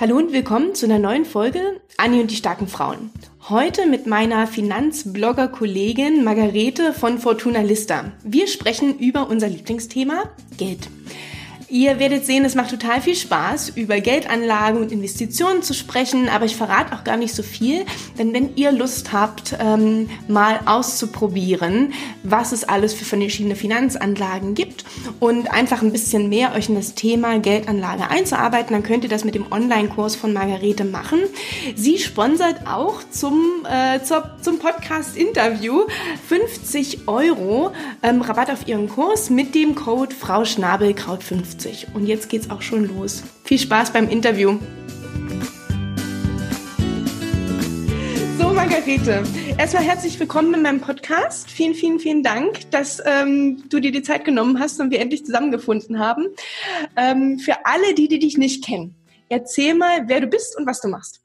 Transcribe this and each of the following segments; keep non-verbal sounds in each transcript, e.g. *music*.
Hallo und willkommen zu einer neuen Folge Anni und die starken Frauen. Heute mit meiner Finanzblogger-Kollegin Margarete von Fortuna Lista. Wir sprechen über unser Lieblingsthema Geld. Ihr werdet sehen, es macht total viel Spaß, über Geldanlagen und Investitionen zu sprechen, aber ich verrate auch gar nicht so viel, denn wenn ihr Lust habt, ähm, mal auszuprobieren, was es alles für verschiedene Finanzanlagen gibt und einfach ein bisschen mehr euch in das Thema Geldanlage einzuarbeiten, dann könnt ihr das mit dem Online-Kurs von Margarete machen. Sie sponsert auch zum, äh, zur, zum Podcast-Interview 50 Euro ähm, Rabatt auf ihren Kurs mit dem Code Frau Schnabelkraut 50. 50. Und jetzt geht's auch schon los. Viel Spaß beim Interview. So, Margarete, erstmal herzlich willkommen in meinem Podcast. Vielen, vielen, vielen Dank, dass ähm, du dir die Zeit genommen hast und wir endlich zusammengefunden haben. Ähm, für alle, die, die dich nicht kennen, erzähl mal, wer du bist und was du machst.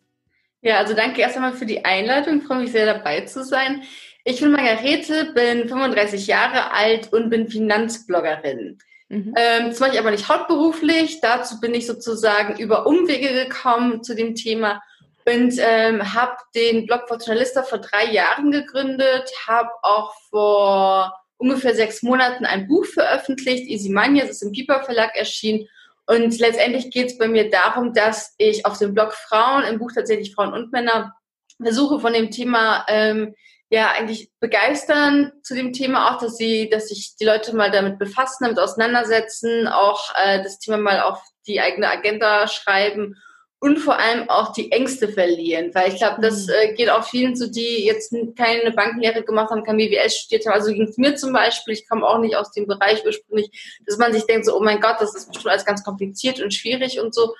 Ja, also danke erst einmal für die Einladung. Ich freue mich sehr dabei zu sein. Ich bin Margarete, bin 35 Jahre alt und bin Finanzbloggerin. Mhm. Ähm, das mache ich aber nicht hauptberuflich. Dazu bin ich sozusagen über Umwege gekommen zu dem Thema und ähm, habe den Blog for Journalista vor drei Jahren gegründet, habe auch vor ungefähr sechs Monaten ein Buch veröffentlicht, Easy Money, das ist im Piper Verlag erschienen. Und letztendlich geht es bei mir darum, dass ich auf dem Blog Frauen, im Buch tatsächlich Frauen und Männer, versuche von dem Thema ähm, ja eigentlich begeistern zu dem Thema auch, dass sie, dass sich die Leute mal damit befassen, damit auseinandersetzen, auch äh, das Thema mal auf die eigene Agenda schreiben und vor allem auch die Ängste verlieren, weil ich glaube, das mhm. äh, geht auch vielen so, die jetzt keine Bankenlehre gemacht haben, kein BWS studiert haben. Also ging es mir zum Beispiel, ich komme auch nicht aus dem Bereich ursprünglich, dass man sich denkt so, oh mein Gott, das ist bestimmt alles ganz kompliziert und schwierig und so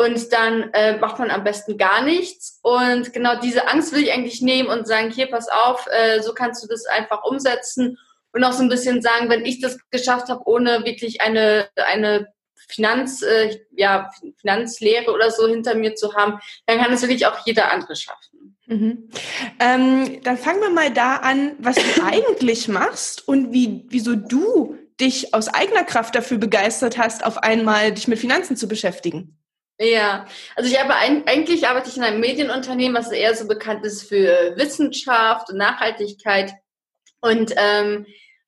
und dann äh, macht man am besten gar nichts. Und genau diese Angst will ich eigentlich nehmen und sagen, hier, pass auf, äh, so kannst du das einfach umsetzen und auch so ein bisschen sagen, wenn ich das geschafft habe, ohne wirklich eine, eine Finanz, äh, ja, Finanzlehre oder so hinter mir zu haben, dann kann es wirklich auch jeder andere schaffen. Mhm. Ähm, dann fangen wir mal da an, was du *coughs* eigentlich machst und wie, wieso du dich aus eigener Kraft dafür begeistert hast, auf einmal dich mit Finanzen zu beschäftigen. Ja, also ich habe ein, eigentlich arbeite ich in einem Medienunternehmen, was eher so bekannt ist für Wissenschaft und Nachhaltigkeit und ähm,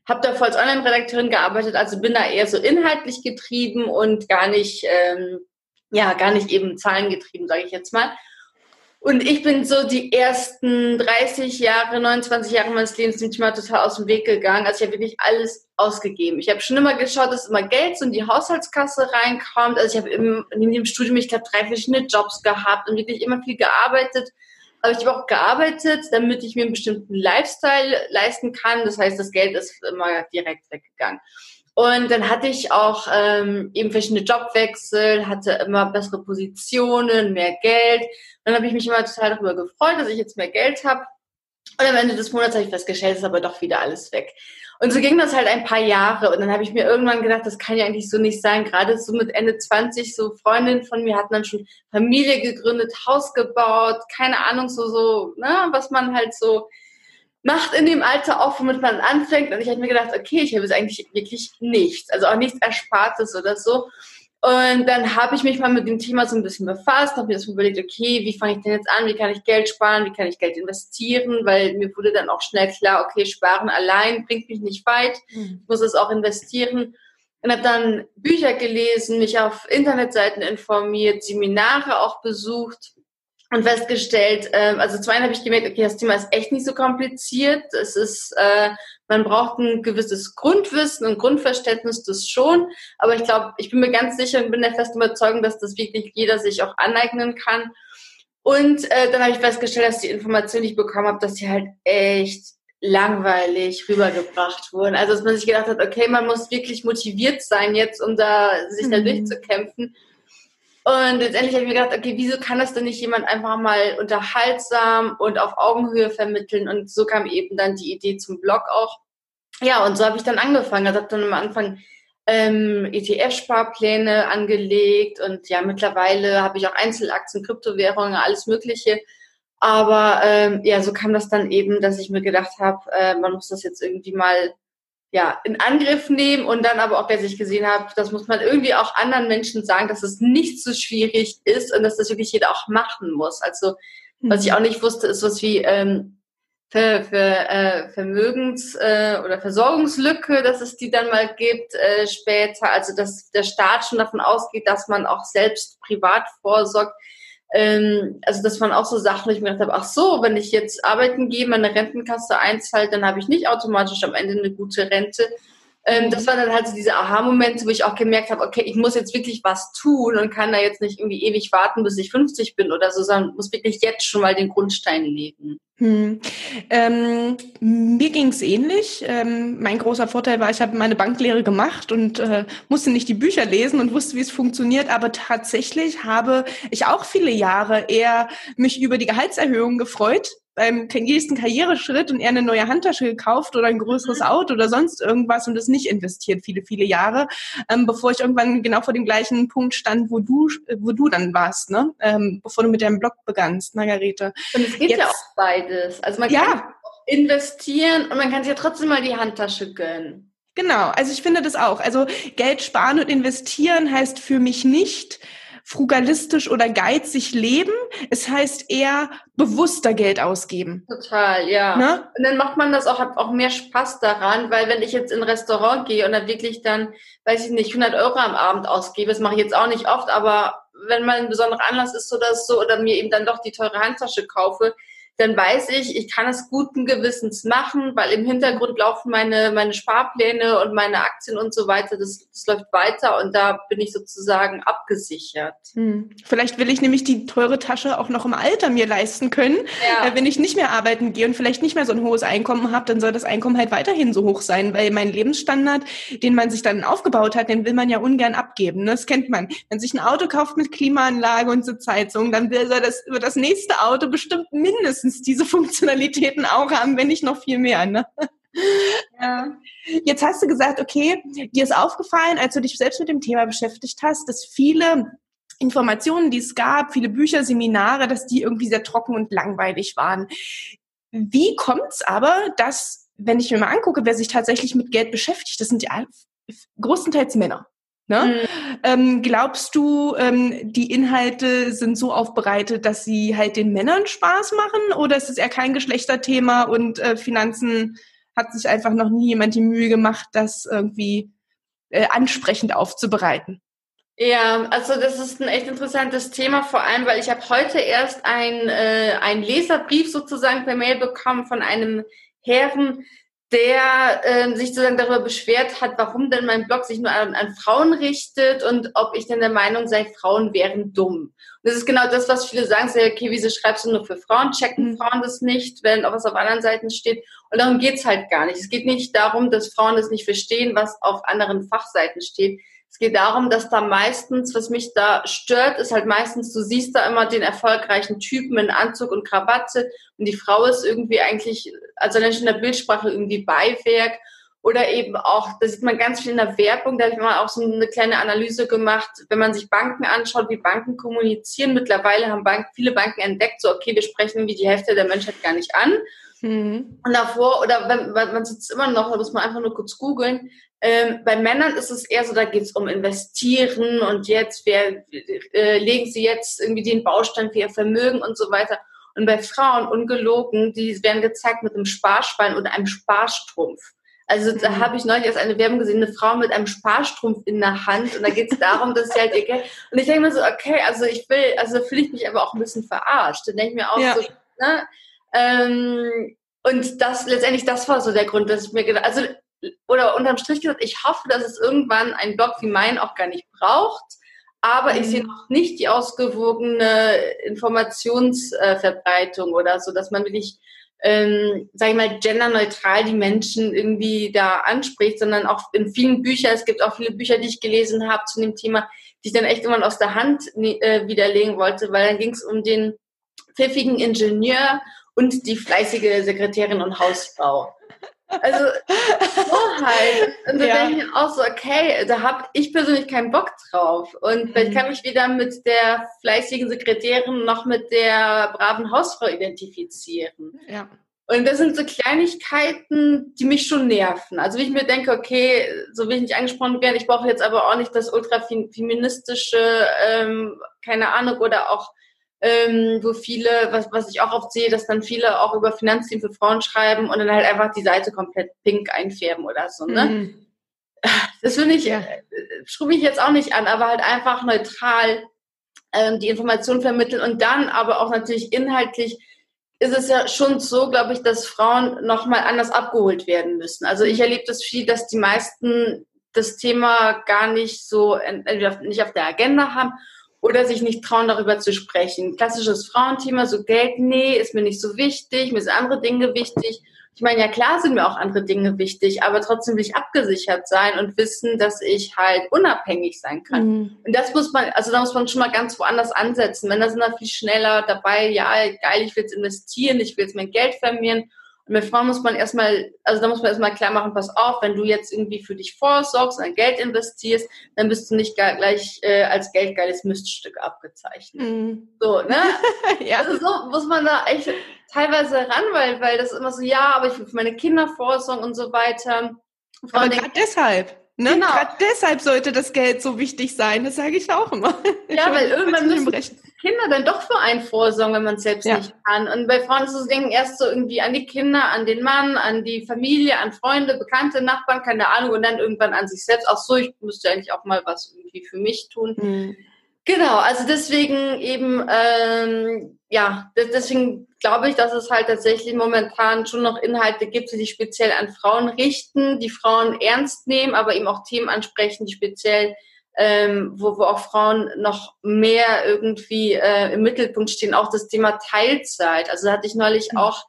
habe davor als Online-Redakteurin gearbeitet, also bin da eher so inhaltlich getrieben und gar nicht, ähm, ja, gar nicht eben zahlengetrieben, sage ich jetzt mal. Und ich bin so die ersten 30 Jahre, 29 Jahre meines Lebens bin ich mal total aus dem Weg gegangen. Also ich habe wirklich alles ausgegeben. Ich habe schon immer geschaut, dass immer Geld so in die Haushaltskasse reinkommt. Also ich habe in dem Studium, ich glaube, drei verschiedene Jobs gehabt und wirklich immer viel gearbeitet. Aber ich habe auch gearbeitet, damit ich mir einen bestimmten Lifestyle leisten kann. Das heißt, das Geld ist immer direkt weggegangen. Und dann hatte ich auch ähm, eben verschiedene Jobwechsel, hatte immer bessere Positionen, mehr Geld. dann habe ich mich immer total darüber gefreut, dass ich jetzt mehr Geld habe. Und am Ende des Monats habe ich festgestellt, ist aber doch wieder alles weg. Und so ging das halt ein paar Jahre. Und dann habe ich mir irgendwann gedacht, das kann ja eigentlich so nicht sein. Gerade so mit Ende 20, so Freundinnen von mir hatten dann schon Familie gegründet, Haus gebaut, keine Ahnung, so, so, ne, was man halt so macht in dem Alter auch, womit man anfängt. Und ich habe mir gedacht, okay, ich habe jetzt eigentlich wirklich nichts, also auch nichts Erspartes oder so. Und dann habe ich mich mal mit dem Thema so ein bisschen befasst, habe mir das überlegt, okay, wie fange ich denn jetzt an, wie kann ich Geld sparen, wie kann ich Geld investieren, weil mir wurde dann auch schnell klar, okay, sparen allein bringt mich nicht weit, mhm. ich muss es auch investieren. Und habe dann Bücher gelesen, mich auf Internetseiten informiert, Seminare auch besucht und festgestellt, äh, also zum einen habe ich gemerkt, okay, das Thema ist echt nicht so kompliziert. Es ist, äh, man braucht ein gewisses Grundwissen und Grundverständnis, das schon. Aber ich glaube, ich bin mir ganz sicher und bin der festen Überzeugung, dass das wirklich jeder sich auch aneignen kann. Und äh, dann habe ich festgestellt, dass die Informationen, die ich bekommen habe, dass die halt echt langweilig rübergebracht wurden. Also dass man sich gedacht hat, okay, man muss wirklich motiviert sein jetzt, um da sich mhm. da durchzukämpfen. Und letztendlich habe ich mir gedacht, okay, wieso kann das denn nicht jemand einfach mal unterhaltsam und auf Augenhöhe vermitteln? Und so kam eben dann die Idee zum Blog auch. Ja, und so habe ich dann angefangen. Also habe dann am Anfang ähm, ETF-Sparpläne angelegt und ja, mittlerweile habe ich auch Einzelaktien, Kryptowährungen, alles Mögliche. Aber ähm, ja, so kam das dann eben, dass ich mir gedacht habe, äh, man muss das jetzt irgendwie mal ja, in Angriff nehmen und dann aber auch, dass ich gesehen habe, das muss man irgendwie auch anderen Menschen sagen, dass es nicht so schwierig ist und dass das wirklich jeder auch machen muss. Also, was ich mhm. auch nicht wusste, ist was wie ähm, für, für äh, Vermögens- äh, oder Versorgungslücke, dass es die dann mal gibt äh, später. Also, dass der Staat schon davon ausgeht, dass man auch selbst privat vorsorgt ähm, also das waren auch so Sachen, wo ich mir gedacht habe, ach so, wenn ich jetzt arbeiten gehe, meine Rentenkasse einzahlt, dann habe ich nicht automatisch am Ende eine gute Rente. Ähm, das waren dann halt so diese Aha-Momente, wo ich auch gemerkt habe, okay, ich muss jetzt wirklich was tun und kann da jetzt nicht irgendwie ewig warten, bis ich 50 bin oder so, sondern muss wirklich jetzt schon mal den Grundstein legen. Hm. Ähm, mir ging's ähnlich. Ähm, mein großer Vorteil war, ich habe meine Banklehre gemacht und äh, musste nicht die Bücher lesen und wusste, wie es funktioniert. Aber tatsächlich habe ich auch viele Jahre eher mich über die Gehaltserhöhung gefreut, beim nächsten Karriereschritt und eher eine neue Handtasche gekauft oder ein größeres mhm. Auto oder sonst irgendwas und das nicht investiert viele, viele Jahre, ähm, bevor ich irgendwann genau vor dem gleichen Punkt stand, wo du, wo du dann warst, ne? Ähm, bevor du mit deinem Blog begannst, Margarete. Und es geht Jetzt, ja auch beides. Also man ja. kann investieren und man kann sich ja trotzdem mal die Handtasche gönnen. Genau, also ich finde das auch. Also Geld sparen und investieren heißt für mich nicht, frugalistisch oder geizig leben. Es heißt eher bewusster Geld ausgeben. Total, ja. Ne? Und dann macht man das auch, hat auch mehr Spaß daran, weil wenn ich jetzt in ein Restaurant gehe und dann wirklich dann, weiß ich nicht, 100 Euro am Abend ausgebe, das mache ich jetzt auch nicht oft, aber wenn mal ein besonderer Anlass ist oder so, oder mir eben dann doch die teure Handtasche kaufe, dann weiß ich, ich kann es guten Gewissens machen, weil im Hintergrund laufen meine, meine Sparpläne und meine Aktien und so weiter. Das, das läuft weiter und da bin ich sozusagen abgesichert. Hm. Vielleicht will ich nämlich die teure Tasche auch noch im Alter mir leisten können. Ja. Äh, wenn ich nicht mehr arbeiten gehe und vielleicht nicht mehr so ein hohes Einkommen habe, dann soll das Einkommen halt weiterhin so hoch sein, weil mein Lebensstandard, den man sich dann aufgebaut hat, den will man ja ungern abgeben. Ne? Das kennt man. Wenn sich ein Auto kauft mit Klimaanlage und Sitzheizung, dann will er das über das nächste Auto bestimmt mindestens mindestens diese *laughs* Funktionalitäten auch haben, wenn nicht noch viel mehr. Ne? Ja. Jetzt hast du gesagt, okay, dir ist aufgefallen, als du dich selbst mit dem Thema beschäftigt hast, dass viele Informationen, die es gab, viele Bücher, Seminare, dass die irgendwie sehr trocken und langweilig waren. Wie kommt es aber, dass, wenn ich mir mal angucke, wer sich tatsächlich mit Geld beschäftigt, das sind ja größtenteils Männer. Ne? Mhm. Ähm, glaubst du, ähm, die Inhalte sind so aufbereitet, dass sie halt den Männern Spaß machen oder ist es eher kein Geschlechterthema und äh, Finanzen hat sich einfach noch nie jemand die Mühe gemacht, das irgendwie äh, ansprechend aufzubereiten? Ja, also das ist ein echt interessantes Thema, vor allem, weil ich habe heute erst ein, äh, einen Leserbrief sozusagen per Mail bekommen von einem Herren, der äh, sich sozusagen darüber beschwert hat, warum denn mein Blog sich nur an, an, Frauen richtet und ob ich denn der Meinung sei, Frauen wären dumm. Und das ist genau das, was viele sagen, say, okay, wieso schreibst du nur für Frauen? Checken mhm. Frauen das nicht, wenn auch was auf anderen Seiten steht? Und darum geht's halt gar nicht. Es geht nicht darum, dass Frauen das nicht verstehen, was auf anderen Fachseiten steht. Es geht darum, dass da meistens, was mich da stört, ist halt meistens, du siehst da immer den erfolgreichen Typen in Anzug und Krawatte und die Frau ist irgendwie eigentlich, also dann in der Bildsprache irgendwie Beiwerk oder eben auch, da sieht man ganz viel in der Werbung, da habe ich mal auch so eine kleine Analyse gemacht, wenn man sich Banken anschaut, wie Banken kommunizieren. Mittlerweile haben Bank, viele Banken entdeckt, so okay, wir sprechen irgendwie die Hälfte der Menschheit gar nicht an. Mhm. Und davor, oder wenn, man sitzt immer noch, da muss man einfach nur kurz googeln, ähm, bei Männern ist es eher so, da geht es um Investieren und jetzt, wer äh, legen sie jetzt irgendwie den Baustand für ihr Vermögen und so weiter. Und bei Frauen, ungelogen, die werden gezeigt mit einem Sparschwein oder einem Sparstrumpf. Also da mhm. habe ich neulich erst eine Werbung gesehen, eine Frau mit einem Sparstrumpf in der Hand und da geht es darum, dass sie halt ihr Geld... Und ich denke mir so, okay, also ich will, also fühle ich mich aber auch ein bisschen verarscht. Dann denke ich mir auch ja. so, ne? Ähm, und das, letztendlich, das war so der Grund, dass ich mir gedacht, also oder unterm Strich gesagt, ich hoffe, dass es irgendwann ein Blog wie mein auch gar nicht braucht. Aber ich sehe mhm. noch nicht die ausgewogene Informationsverbreitung oder so, dass man wirklich, ähm, sage ich mal, genderneutral die Menschen irgendwie da anspricht, sondern auch in vielen Büchern, es gibt auch viele Bücher, die ich gelesen habe zu dem Thema, die ich dann echt immer aus der Hand äh, widerlegen wollte, weil dann ging es um den pfiffigen Ingenieur und die fleißige Sekretärin und Hausfrau. Also so halt. Und da ja. denke ich auch so, okay, da habe ich persönlich keinen Bock drauf. Und mhm. vielleicht kann mich weder mit der fleißigen Sekretärin noch mit der braven Hausfrau identifizieren. Ja. Und das sind so Kleinigkeiten, die mich schon nerven. Also wie ich mir denke, okay, so will ich nicht angesprochen werden, ich brauche jetzt aber auch nicht das ultrafeministische, ähm, keine Ahnung, oder auch ähm, wo viele, was, was ich auch oft sehe, dass dann viele auch über Finanzteam für Frauen schreiben und dann halt einfach die Seite komplett pink einfärben oder so, ne? Mhm. *laughs* Das finde ich, ja. Äh, schrube ich jetzt auch nicht an, aber halt einfach neutral ähm, die Information vermitteln und dann aber auch natürlich inhaltlich ist es ja schon so, glaube ich, dass Frauen nochmal anders abgeholt werden müssen. Also ich erlebe das viel, dass die meisten das Thema gar nicht so, entweder nicht auf der Agenda haben oder sich nicht trauen, darüber zu sprechen. Klassisches Frauenthema, so Geld, nee, ist mir nicht so wichtig, mir sind andere Dinge wichtig. Ich meine, ja klar sind mir auch andere Dinge wichtig, aber trotzdem will ich abgesichert sein und wissen, dass ich halt unabhängig sein kann. Mhm. Und das muss man, also da muss man schon mal ganz woanders ansetzen. Wenn sind da viel schneller dabei, ja, geil, ich will jetzt investieren, ich will jetzt mein Geld vermehren und mit Frauen muss man erstmal, also da muss man erstmal klar machen, pass auf, wenn du jetzt irgendwie für dich vorsorgst und Geld investierst, dann bist du nicht gleich äh, als geldgeiles Miststück abgezeichnet. Mm. So, ne? *laughs* ja. Also so muss man da echt teilweise ran, weil, weil das immer so, ja, aber ich will für meine Kinder vorsorgen und so weiter. aber gerade deshalb. Ne? Genau. Gerade deshalb sollte das Geld so wichtig sein, das sage ich auch immer. Ja, *laughs* weil irgendwann müssen Kinder dann doch für einen vorsorgen, wenn man es selbst ja. nicht kann. Und bei Frauen ist es denken erst so irgendwie an die Kinder, an den Mann, an die Familie, an Freunde, Bekannte, Nachbarn, keine Ahnung, und dann irgendwann an sich selbst. Auch so, ich müsste eigentlich auch mal was irgendwie für mich tun. Mhm. Genau, also deswegen eben, ähm, ja, deswegen glaube ich, dass es halt tatsächlich momentan schon noch Inhalte gibt, die sich speziell an Frauen richten, die Frauen ernst nehmen, aber eben auch Themen ansprechen, die speziell, ähm, wo, wo auch Frauen noch mehr irgendwie äh, im Mittelpunkt stehen, auch das Thema Teilzeit. Also da hatte ich neulich mhm. auch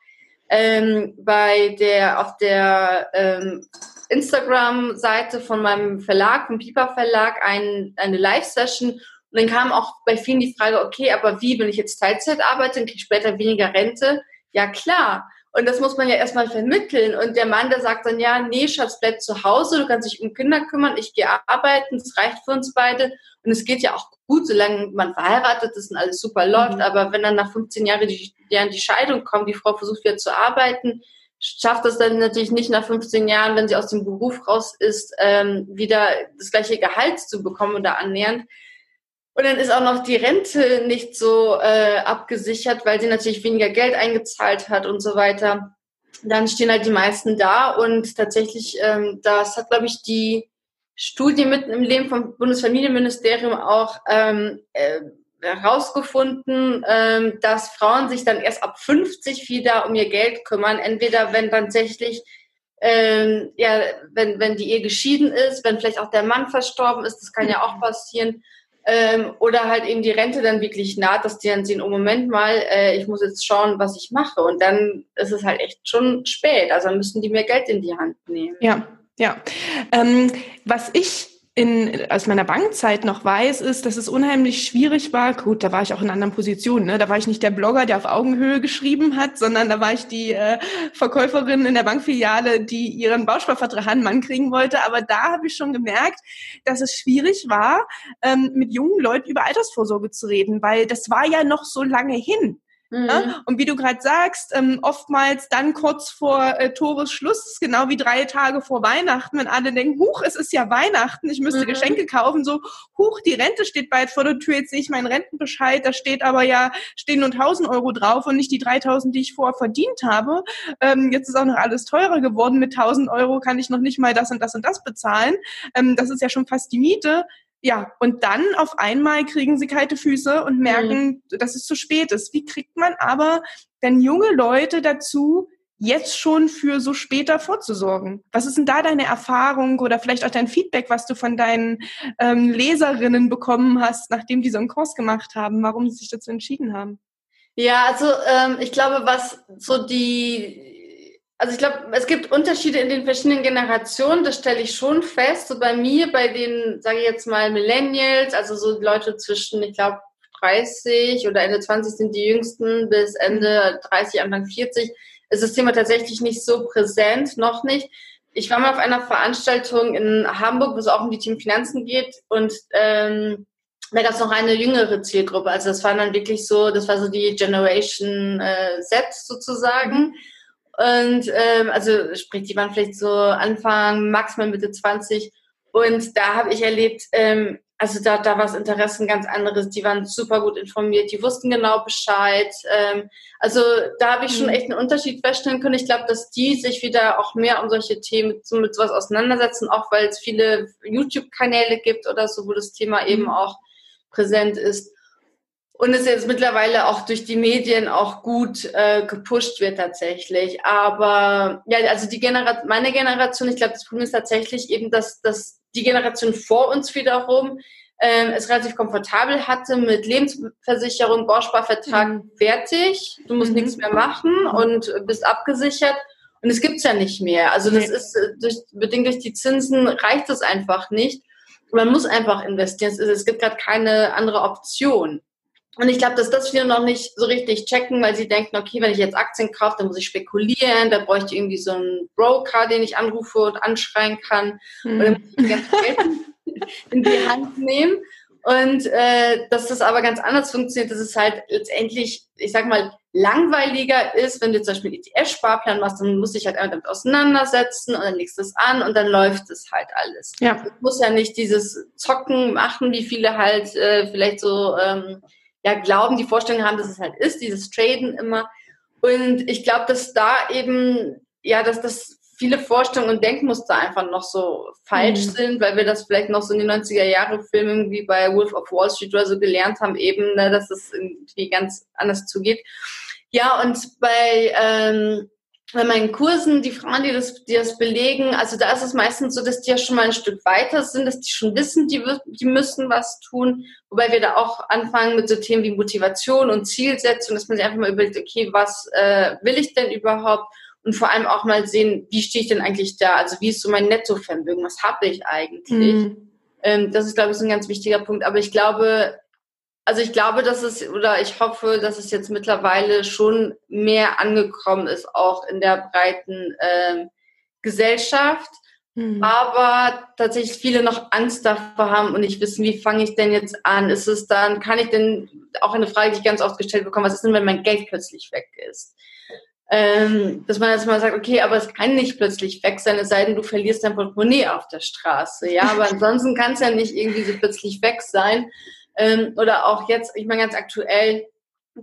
ähm, bei der, auf der ähm, Instagram-Seite von meinem Verlag, vom Piper Verlag, ein, eine Live-Session, und dann kam auch bei vielen die Frage, okay, aber wie, wenn ich jetzt Teilzeit arbeite und kriege später weniger Rente? Ja, klar. Und das muss man ja erstmal vermitteln. Und der Mann, der sagt dann, ja, nee, Schatz, bleib zu Hause, du kannst dich um Kinder kümmern, ich gehe arbeiten, es reicht für uns beide. Und es geht ja auch gut, solange man verheiratet ist und alles super läuft. Mhm. Aber wenn dann nach 15 Jahren die, Jahren die Scheidung kommt, die Frau versucht wieder zu arbeiten, schafft das dann natürlich nicht nach 15 Jahren, wenn sie aus dem Beruf raus ist, ähm, wieder das gleiche Gehalt zu bekommen oder annähernd. Und dann ist auch noch die Rente nicht so äh, abgesichert, weil sie natürlich weniger Geld eingezahlt hat und so weiter. Dann stehen halt die meisten da und tatsächlich, ähm, das hat, glaube ich, die Studie mitten im Leben vom Bundesfamilienministerium auch ähm, äh, herausgefunden, ähm, dass Frauen sich dann erst ab 50 wieder um ihr Geld kümmern. Entweder wenn tatsächlich ähm, ja, wenn, wenn die Ehe geschieden ist, wenn vielleicht auch der Mann verstorben ist, das kann ja auch passieren, ähm, oder halt eben die Rente dann wirklich naht, dass die dann sehen, oh Moment mal, äh, ich muss jetzt schauen, was ich mache. Und dann ist es halt echt schon spät. Also dann müssen die mehr Geld in die Hand nehmen. Ja, ja. Ähm, was ich in, aus meiner Bankzeit noch weiß, ist, dass es unheimlich schwierig war. Gut, da war ich auch in anderen Positionen. Ne? Da war ich nicht der Blogger, der auf Augenhöhe geschrieben hat, sondern da war ich die äh, Verkäuferin in der Bankfiliale, die ihren Bausparvertrag an Mann kriegen wollte. Aber da habe ich schon gemerkt, dass es schwierig war, ähm, mit jungen Leuten über Altersvorsorge zu reden, weil das war ja noch so lange hin. Mhm. Ja? Und wie du gerade sagst, ähm, oftmals dann kurz vor äh, Tores Schluss, genau wie drei Tage vor Weihnachten, wenn alle denken, huch, es ist ja Weihnachten, ich müsste mhm. Geschenke kaufen, so, huch, die Rente steht bald vor der Tür, jetzt sehe ich meinen Rentenbescheid, da steht aber ja, stehen nur 1000 Euro drauf und nicht die 3000, die ich vorher verdient habe. Ähm, jetzt ist auch noch alles teurer geworden, mit 1000 Euro kann ich noch nicht mal das und das und das bezahlen. Ähm, das ist ja schon fast die Miete. Ja, und dann auf einmal kriegen sie kalte Füße und merken, mhm. dass es zu spät ist. Wie kriegt man aber denn junge Leute dazu, jetzt schon für so später vorzusorgen? Was ist denn da deine Erfahrung oder vielleicht auch dein Feedback, was du von deinen ähm, Leserinnen bekommen hast, nachdem die so einen Kurs gemacht haben, warum sie sich dazu entschieden haben? Ja, also ähm, ich glaube, was so die also ich glaube, es gibt Unterschiede in den verschiedenen Generationen, das stelle ich schon fest. So bei mir, bei den, sage ich jetzt mal, Millennials, also so Leute zwischen, ich glaube, 30 oder Ende 20 sind die jüngsten, bis Ende 30, Anfang 40, ist das Thema tatsächlich nicht so präsent, noch nicht. Ich war mal auf einer Veranstaltung in Hamburg, wo es auch um die Team Finanzen geht und ähm, da gab es noch eine jüngere Zielgruppe. Also das war dann wirklich so, das war so die Generation äh, Z sozusagen. Mhm. Und ähm, also sprich, die waren vielleicht so Anfang, maximal Mitte 20. Und da habe ich erlebt, ähm, also da, da war das Interesse ein ganz anderes. Die waren super gut informiert, die wussten genau Bescheid. Ähm, also da habe ich schon mhm. echt einen Unterschied feststellen können. Ich glaube, dass die sich wieder auch mehr um solche Themen so mit sowas auseinandersetzen, auch weil es viele YouTube-Kanäle gibt oder so, wo das Thema eben mhm. auch präsent ist. Und es jetzt mittlerweile auch durch die Medien auch gut äh, gepusht wird tatsächlich. Aber ja, also die Generation, meine Generation, ich glaube, das Problem ist tatsächlich eben, dass, dass die Generation vor uns wiederum ähm, es relativ komfortabel hatte mit Lebensversicherung, Bausparvertrag mhm. fertig. Du musst mhm. nichts mehr machen und bist abgesichert. Und es gibt's ja nicht mehr. Also das nee. ist äh, durch, bedingt durch die Zinsen reicht es einfach nicht. Man muss einfach investieren. Es gibt gerade keine andere Option. Und ich glaube, dass das viele noch nicht so richtig checken, weil sie denken, okay, wenn ich jetzt Aktien kaufe, dann muss ich spekulieren, da bräuchte ich irgendwie so einen Broker, den ich anrufe und anschreien kann. Und dann muss ich ganz Geld *laughs* in die Hand nehmen. Und äh, dass das aber ganz anders funktioniert, dass es halt letztendlich, ich sag mal, langweiliger ist, wenn du zum Beispiel ETF-Sparplan machst, dann musst du dich halt einfach damit auseinandersetzen und dann legst du es an und dann läuft es halt alles. Ja. Du musst ja nicht dieses Zocken machen, wie viele halt äh, vielleicht so ähm, ja glauben, die Vorstellung haben, dass es halt ist, dieses Traden immer. Und ich glaube, dass da eben, ja, dass das viele Vorstellungen und Denkmuster einfach noch so falsch mhm. sind, weil wir das vielleicht noch so in den 90er Jahre Filmen wie bei Wolf of Wall Street oder so gelernt haben, eben, ne, dass es irgendwie ganz anders zugeht. Ja, und bei ähm, bei meinen Kursen, die Frauen, die das, die das belegen, also da ist es meistens so, dass die ja schon mal ein Stück weiter sind, dass die schon wissen, die, die müssen was tun. Wobei wir da auch anfangen mit so Themen wie Motivation und Zielsetzung, dass man sich einfach mal überlegt, okay, was äh, will ich denn überhaupt? Und vor allem auch mal sehen, wie stehe ich denn eigentlich da? Also wie ist so mein Nettovermögen? Was habe ich eigentlich? Mhm. Ähm, das ist, glaube ich, so ein ganz wichtiger Punkt. Aber ich glaube, also ich glaube, dass es oder ich hoffe, dass es jetzt mittlerweile schon mehr angekommen ist, auch in der breiten äh, Gesellschaft. Mhm. Aber tatsächlich viele noch Angst davor haben und nicht wissen, wie fange ich denn jetzt an? Ist es dann, kann ich denn, auch eine Frage, die ich ganz oft gestellt bekomme, was ist denn, wenn mein Geld plötzlich weg ist? Ähm, dass man jetzt mal sagt, okay, aber es kann nicht plötzlich weg sein, es sei denn, du verlierst dein Portemonnaie auf der Straße. Ja, aber *laughs* ansonsten kann es ja nicht irgendwie so plötzlich weg sein. Ähm, oder auch jetzt, ich meine ganz aktuell,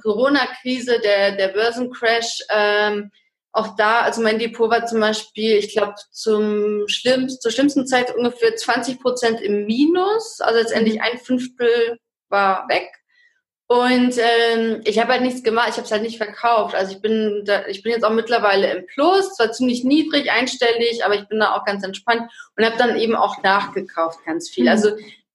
Corona-Krise, der, der Börsencrash, ähm, auch da, also mein Depot war zum Beispiel, ich glaube, zum schlimmsten, zur schlimmsten Zeit ungefähr 20 Prozent im Minus. Also letztendlich mhm. ein Fünftel war weg. Und ähm, ich habe halt nichts gemacht, ich habe es halt nicht verkauft. Also ich bin da, ich bin jetzt auch mittlerweile im Plus, zwar ziemlich niedrig, einstellig, aber ich bin da auch ganz entspannt und habe dann eben auch nachgekauft ganz viel. Mhm. Also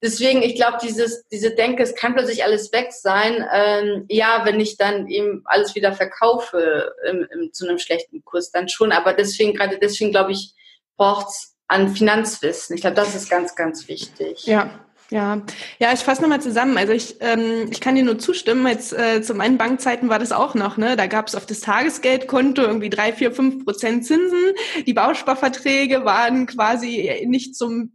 deswegen, ich glaube, dieses, diese Denke, es kann plötzlich alles weg sein. Ähm, ja, wenn ich dann eben alles wieder verkaufe im, im, zu einem schlechten Kurs, dann schon. Aber deswegen, gerade deswegen, glaube ich, braucht es an Finanzwissen. Ich glaube, das ist ganz, ganz wichtig. Ja, ja, ja, ich fasse nochmal zusammen. Also ich, ähm, ich kann dir nur zustimmen. Jetzt äh, zu meinen Bankzeiten war das auch noch. Ne, da gab es auf das Tagesgeldkonto irgendwie drei, vier, fünf Prozent Zinsen. Die Bausparverträge waren quasi nicht zum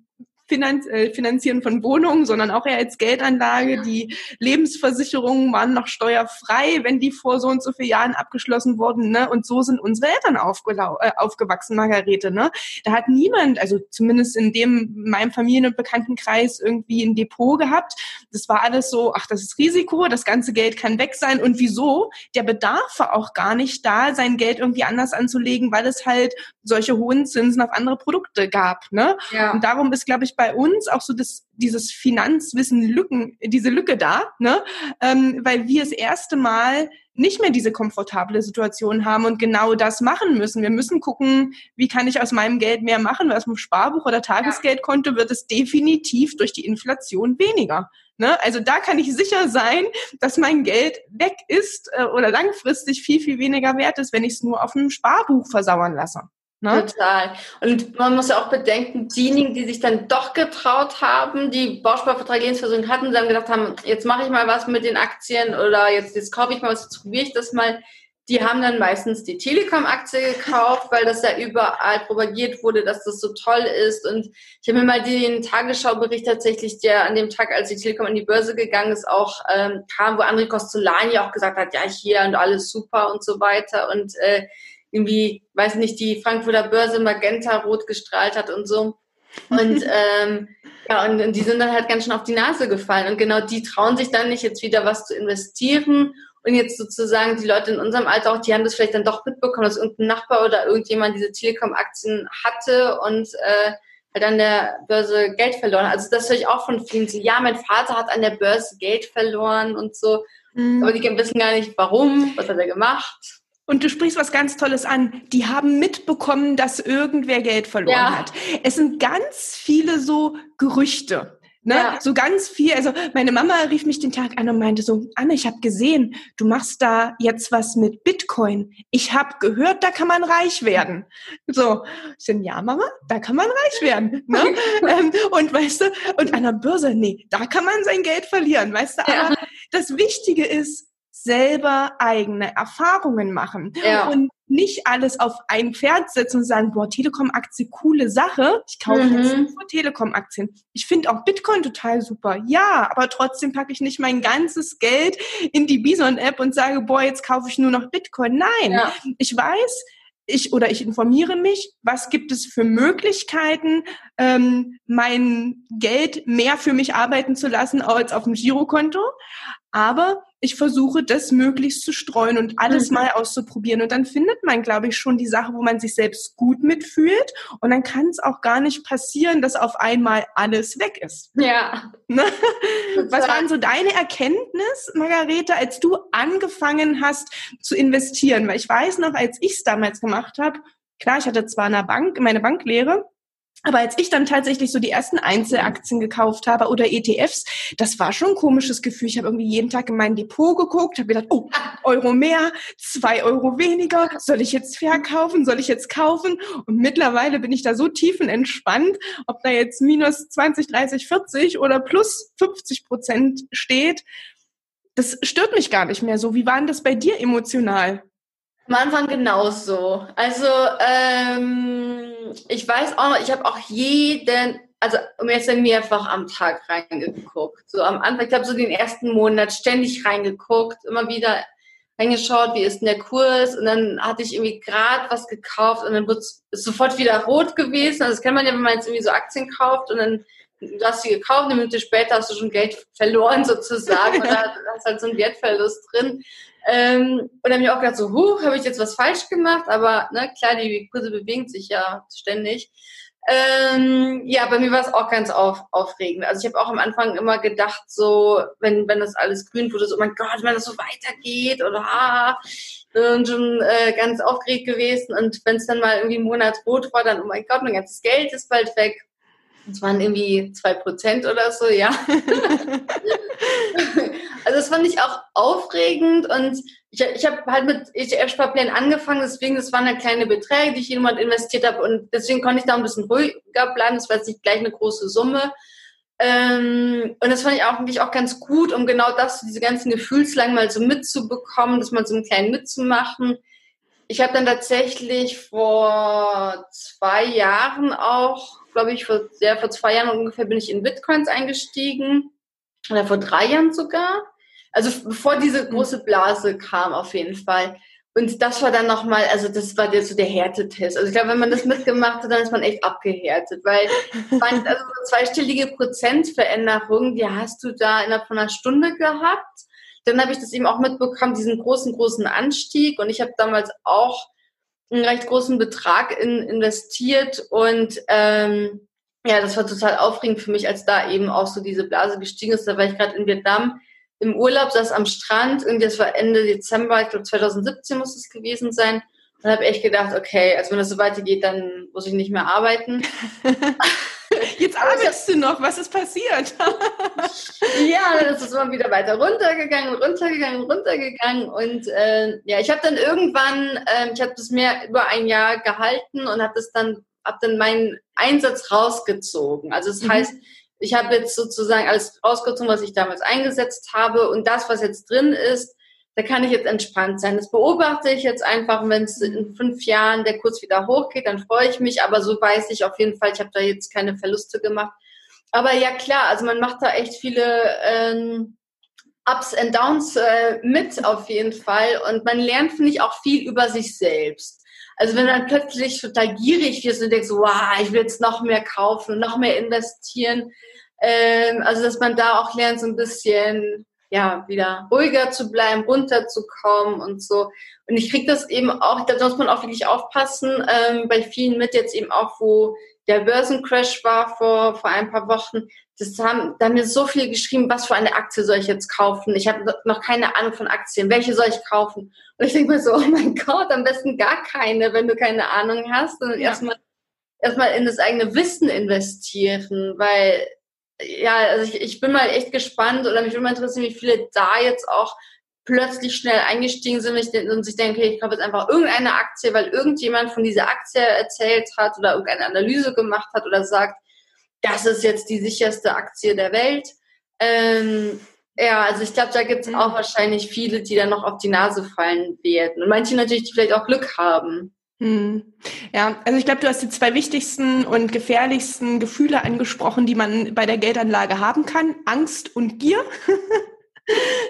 Finanz, äh, Finanzieren von Wohnungen, sondern auch eher als Geldanlage. Die Lebensversicherungen waren noch steuerfrei, wenn die vor so und so vielen Jahren abgeschlossen wurden. Ne? Und so sind unsere Eltern äh, aufgewachsen, Margarete. Ne? Da hat niemand, also zumindest in dem meinem Familien- und Bekanntenkreis irgendwie ein Depot gehabt. Das war alles so, ach, das ist Risiko, das ganze Geld kann weg sein. Und wieso? Der Bedarf war auch gar nicht da, sein Geld irgendwie anders anzulegen, weil es halt solche hohen Zinsen auf andere Produkte gab. Ne? Ja. Und darum ist, glaube ich, bei uns auch so das, dieses Finanzwissen Lücken, diese Lücke da, ne? Ähm, weil wir das erste Mal nicht mehr diese komfortable Situation haben und genau das machen müssen. Wir müssen gucken, wie kann ich aus meinem Geld mehr machen, weil aus dem Sparbuch oder Tagesgeldkonto wird es definitiv durch die Inflation weniger. Ne? Also da kann ich sicher sein, dass mein Geld weg ist äh, oder langfristig viel, viel weniger wert ist, wenn ich es nur auf dem Sparbuch versauern lasse. Ne? Total. Und man muss ja auch bedenken, diejenigen, die sich dann doch getraut haben, die Bausparvertrag Lebensversicherung hatten, dann gedacht haben, jetzt mache ich mal was mit den Aktien oder jetzt, jetzt kaufe ich mal was, jetzt probiere ich das mal. Die haben dann meistens die Telekom-Aktie gekauft, weil das ja überall propagiert wurde, dass das so toll ist. Und ich habe mir mal den Tagesschau-Bericht tatsächlich, der an dem Tag, als die Telekom an die Börse gegangen ist, auch ähm, kam, wo André Costolani auch gesagt hat, ja, hier und alles super und so weiter. Und äh, irgendwie, weiß nicht, die Frankfurter Börse Magenta rot gestrahlt hat und so. Und *laughs* ähm, ja, und, und die sind dann halt ganz schön auf die Nase gefallen. Und genau die trauen sich dann nicht, jetzt wieder was zu investieren. Und jetzt sozusagen die Leute in unserem Alter auch, die haben das vielleicht dann doch mitbekommen, dass irgendein Nachbar oder irgendjemand diese Telekom-Aktien hatte und äh, halt an der Börse Geld verloren. Also das höre ich auch von vielen. So, ja, mein Vater hat an der Börse Geld verloren und so. Mhm. Aber die wissen gar nicht, warum, was hat er gemacht. Und du sprichst was ganz Tolles an. Die haben mitbekommen, dass irgendwer Geld verloren ja. hat. Es sind ganz viele so Gerüchte. Ne? Ja. So ganz viel. Also meine Mama rief mich den Tag an und meinte so, Anne, ich habe gesehen, du machst da jetzt was mit Bitcoin. Ich habe gehört, da kann man reich werden. So, ich so, ja, Mama, da kann man reich werden. Ne? *laughs* ähm, und weißt du, und an der Börse, nee, da kann man sein Geld verlieren. Weißt du, aber ja. das Wichtige ist, selber eigene Erfahrungen machen ja. und nicht alles auf ein Pferd setzen und sagen, boah, Telekom-Aktie, coole Sache. Ich kaufe mhm. jetzt nur Telekom-Aktien. Ich finde auch Bitcoin total super. Ja, aber trotzdem packe ich nicht mein ganzes Geld in die Bison-App und sage, boah, jetzt kaufe ich nur noch Bitcoin. Nein, ja. ich weiß, ich oder ich informiere mich, was gibt es für Möglichkeiten, ähm, mein Geld mehr für mich arbeiten zu lassen als auf dem Girokonto. Aber ich versuche, das möglichst zu streuen und alles mhm. mal auszuprobieren. Und dann findet man, glaube ich, schon die Sache, wo man sich selbst gut mitfühlt. Und dann kann es auch gar nicht passieren, dass auf einmal alles weg ist. Ja. *laughs* Ne? Was waren so deine Erkenntnis, Margarete, als du angefangen hast zu investieren? Weil ich weiß noch, als ich es damals gemacht habe, klar, ich hatte zwar eine Bank, meine Banklehre, aber als ich dann tatsächlich so die ersten Einzelaktien gekauft habe oder ETFs, das war schon ein komisches Gefühl. Ich habe irgendwie jeden Tag in mein Depot geguckt, habe gedacht, oh, Euro mehr, zwei Euro weniger, soll ich jetzt verkaufen, soll ich jetzt kaufen? Und mittlerweile bin ich da so tiefenentspannt, ob da jetzt minus 20, 30, 40 oder plus 50 Prozent steht. Das stört mich gar nicht mehr so. Wie war denn das bei dir emotional? Am Anfang genauso. Also ähm, ich weiß auch noch, ich habe auch jeden, also jetzt mehrfach am Tag reingeguckt. So am Anfang, ich habe so den ersten Monat ständig reingeguckt, immer wieder reingeschaut, wie ist denn der Kurs und dann hatte ich irgendwie gerade was gekauft und dann wird es sofort wieder rot gewesen. Also das kennt man ja, wenn man jetzt irgendwie so Aktien kauft und dann du hast sie gekauft, eine Minute später hast du schon Geld verloren *laughs* sozusagen oder *laughs* hast halt so einen Wertverlust drin. Ähm, und dann habe ich auch gedacht, so, huh, habe ich jetzt was falsch gemacht? Aber ne, klar, die Kurse bewegen sich ja ständig. Ähm, ja, bei mir war es auch ganz auf, aufregend. Also ich habe auch am Anfang immer gedacht, so, wenn, wenn das alles grün wurde, so, oh mein Gott, wenn das so weitergeht oder ah, und schon äh, ganz aufgeregt gewesen. Und wenn es dann mal irgendwie einen Monat rot war, dann, oh mein Gott, mein ganzes Geld ist bald weg. Es waren irgendwie zwei Prozent oder so, ja. *laughs* *laughs* also das fand ich auch aufregend und ich, ich habe halt mit ETF-Sparplänen angefangen, deswegen, das waren halt kleine Beträge, die ich jemand investiert habe und deswegen konnte ich da ein bisschen ruhiger bleiben, das war jetzt nicht gleich eine große Summe. Ähm, und das fand ich auch wirklich auch ganz gut, um genau das, diese ganzen Gefühlslagen mal so mitzubekommen, dass man so einen kleinen mitzumachen. Ich habe dann tatsächlich vor zwei Jahren auch glaube ich, vor, ja, vor zwei Jahren ungefähr bin ich in Bitcoins eingestiegen. Oder vor drei Jahren sogar. Also bevor diese mhm. große Blase kam, auf jeden Fall. Und das war dann nochmal, also das war der, so der Härtetest. Also ich glaube, wenn man das mitgemacht hat, dann ist man echt abgehärtet, weil man, *laughs* also zweistellige Prozentveränderung, die hast du da innerhalb von einer Stunde gehabt. Dann habe ich das eben auch mitbekommen, diesen großen, großen Anstieg. Und ich habe damals auch einen recht großen Betrag in, investiert und ähm, ja, das war total aufregend für mich, als da eben auch so diese Blase gestiegen ist. Da war ich gerade in Vietnam im Urlaub, saß am Strand, irgendwie das war Ende Dezember, ich glaube 2017 muss es gewesen sein. Und habe echt gedacht, okay, also wenn das so weitergeht, dann muss ich nicht mehr arbeiten. *laughs* Jetzt arbeitest du noch, was ist passiert? *laughs* ja, das ist immer wieder weiter runtergegangen, runtergegangen, runtergegangen. Und äh, ja, ich habe dann irgendwann, äh, ich habe das mehr über ein Jahr gehalten und habe das dann, habe dann meinen Einsatz rausgezogen. Also das mhm. heißt, ich habe jetzt sozusagen alles rausgezogen, was ich damals eingesetzt habe und das, was jetzt drin ist, da kann ich jetzt entspannt sein. Das beobachte ich jetzt einfach, wenn es in fünf Jahren der Kurs wieder hochgeht, dann freue ich mich, aber so weiß ich auf jeden Fall, ich habe da jetzt keine Verluste gemacht. Aber ja klar, also man macht da echt viele ähm, Ups and Downs äh, mit auf jeden Fall und man lernt, finde ich, auch viel über sich selbst. Also wenn dann plötzlich total gierig wirst und denkst, wow, ich will jetzt noch mehr kaufen, noch mehr investieren. Ähm, also dass man da auch lernt, so ein bisschen ja, wieder ruhiger zu bleiben, runterzukommen und so. Und ich kriege das eben auch, da muss man auch wirklich aufpassen, ähm, bei vielen mit jetzt eben auch, wo der Börsencrash war vor, vor ein paar Wochen. Das haben, da haben mir so viel geschrieben, was für eine Aktie soll ich jetzt kaufen? Ich habe noch keine Ahnung von Aktien. Welche soll ich kaufen? Und ich denke mir so, oh mein Gott, am besten gar keine, wenn du keine Ahnung hast. Und ja. erstmal erstmal in das eigene Wissen investieren, weil ja, also ich, ich bin mal echt gespannt oder mich würde mal interessieren, wie viele da jetzt auch plötzlich schnell eingestiegen sind und sich denken, okay, ich kaufe jetzt einfach irgendeine Aktie, weil irgendjemand von dieser Aktie erzählt hat oder irgendeine Analyse gemacht hat oder sagt, das ist jetzt die sicherste Aktie der Welt. Ähm, ja, also ich glaube, da gibt es mhm. auch wahrscheinlich viele, die dann noch auf die Nase fallen werden. Und manche natürlich, die vielleicht auch Glück haben. Hm. Ja, also ich glaube, du hast die zwei wichtigsten und gefährlichsten Gefühle angesprochen, die man bei der Geldanlage haben kann. Angst und Gier. *laughs*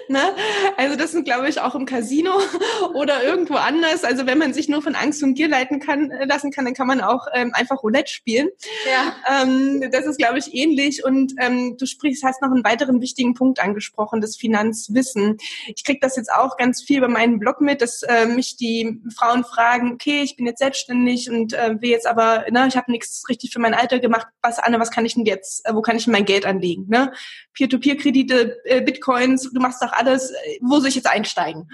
ne? Also das sind, glaube ich, auch im Casino *laughs* oder irgendwo anders. Also wenn man sich nur von Angst und Gier leiten kann, äh, lassen kann, dann kann man auch ähm, einfach Roulette spielen. Ja. Ähm, das ist, glaube ich, ähnlich. Und ähm, du sprichst, hast noch einen weiteren wichtigen Punkt angesprochen, das Finanzwissen. Ich kriege das jetzt auch ganz viel bei meinem Blog mit, dass äh, mich die Frauen fragen, okay, ich bin jetzt selbstständig und äh, will jetzt aber, ne, ich habe nichts richtig für mein Alter gemacht. Was, Anne, was kann ich denn jetzt, äh, wo kann ich mein Geld anlegen? Ne? Peer-to-Peer-Kredite, äh, Bitcoins, du machst doch alles, wo soll ich jetzt einsteigen?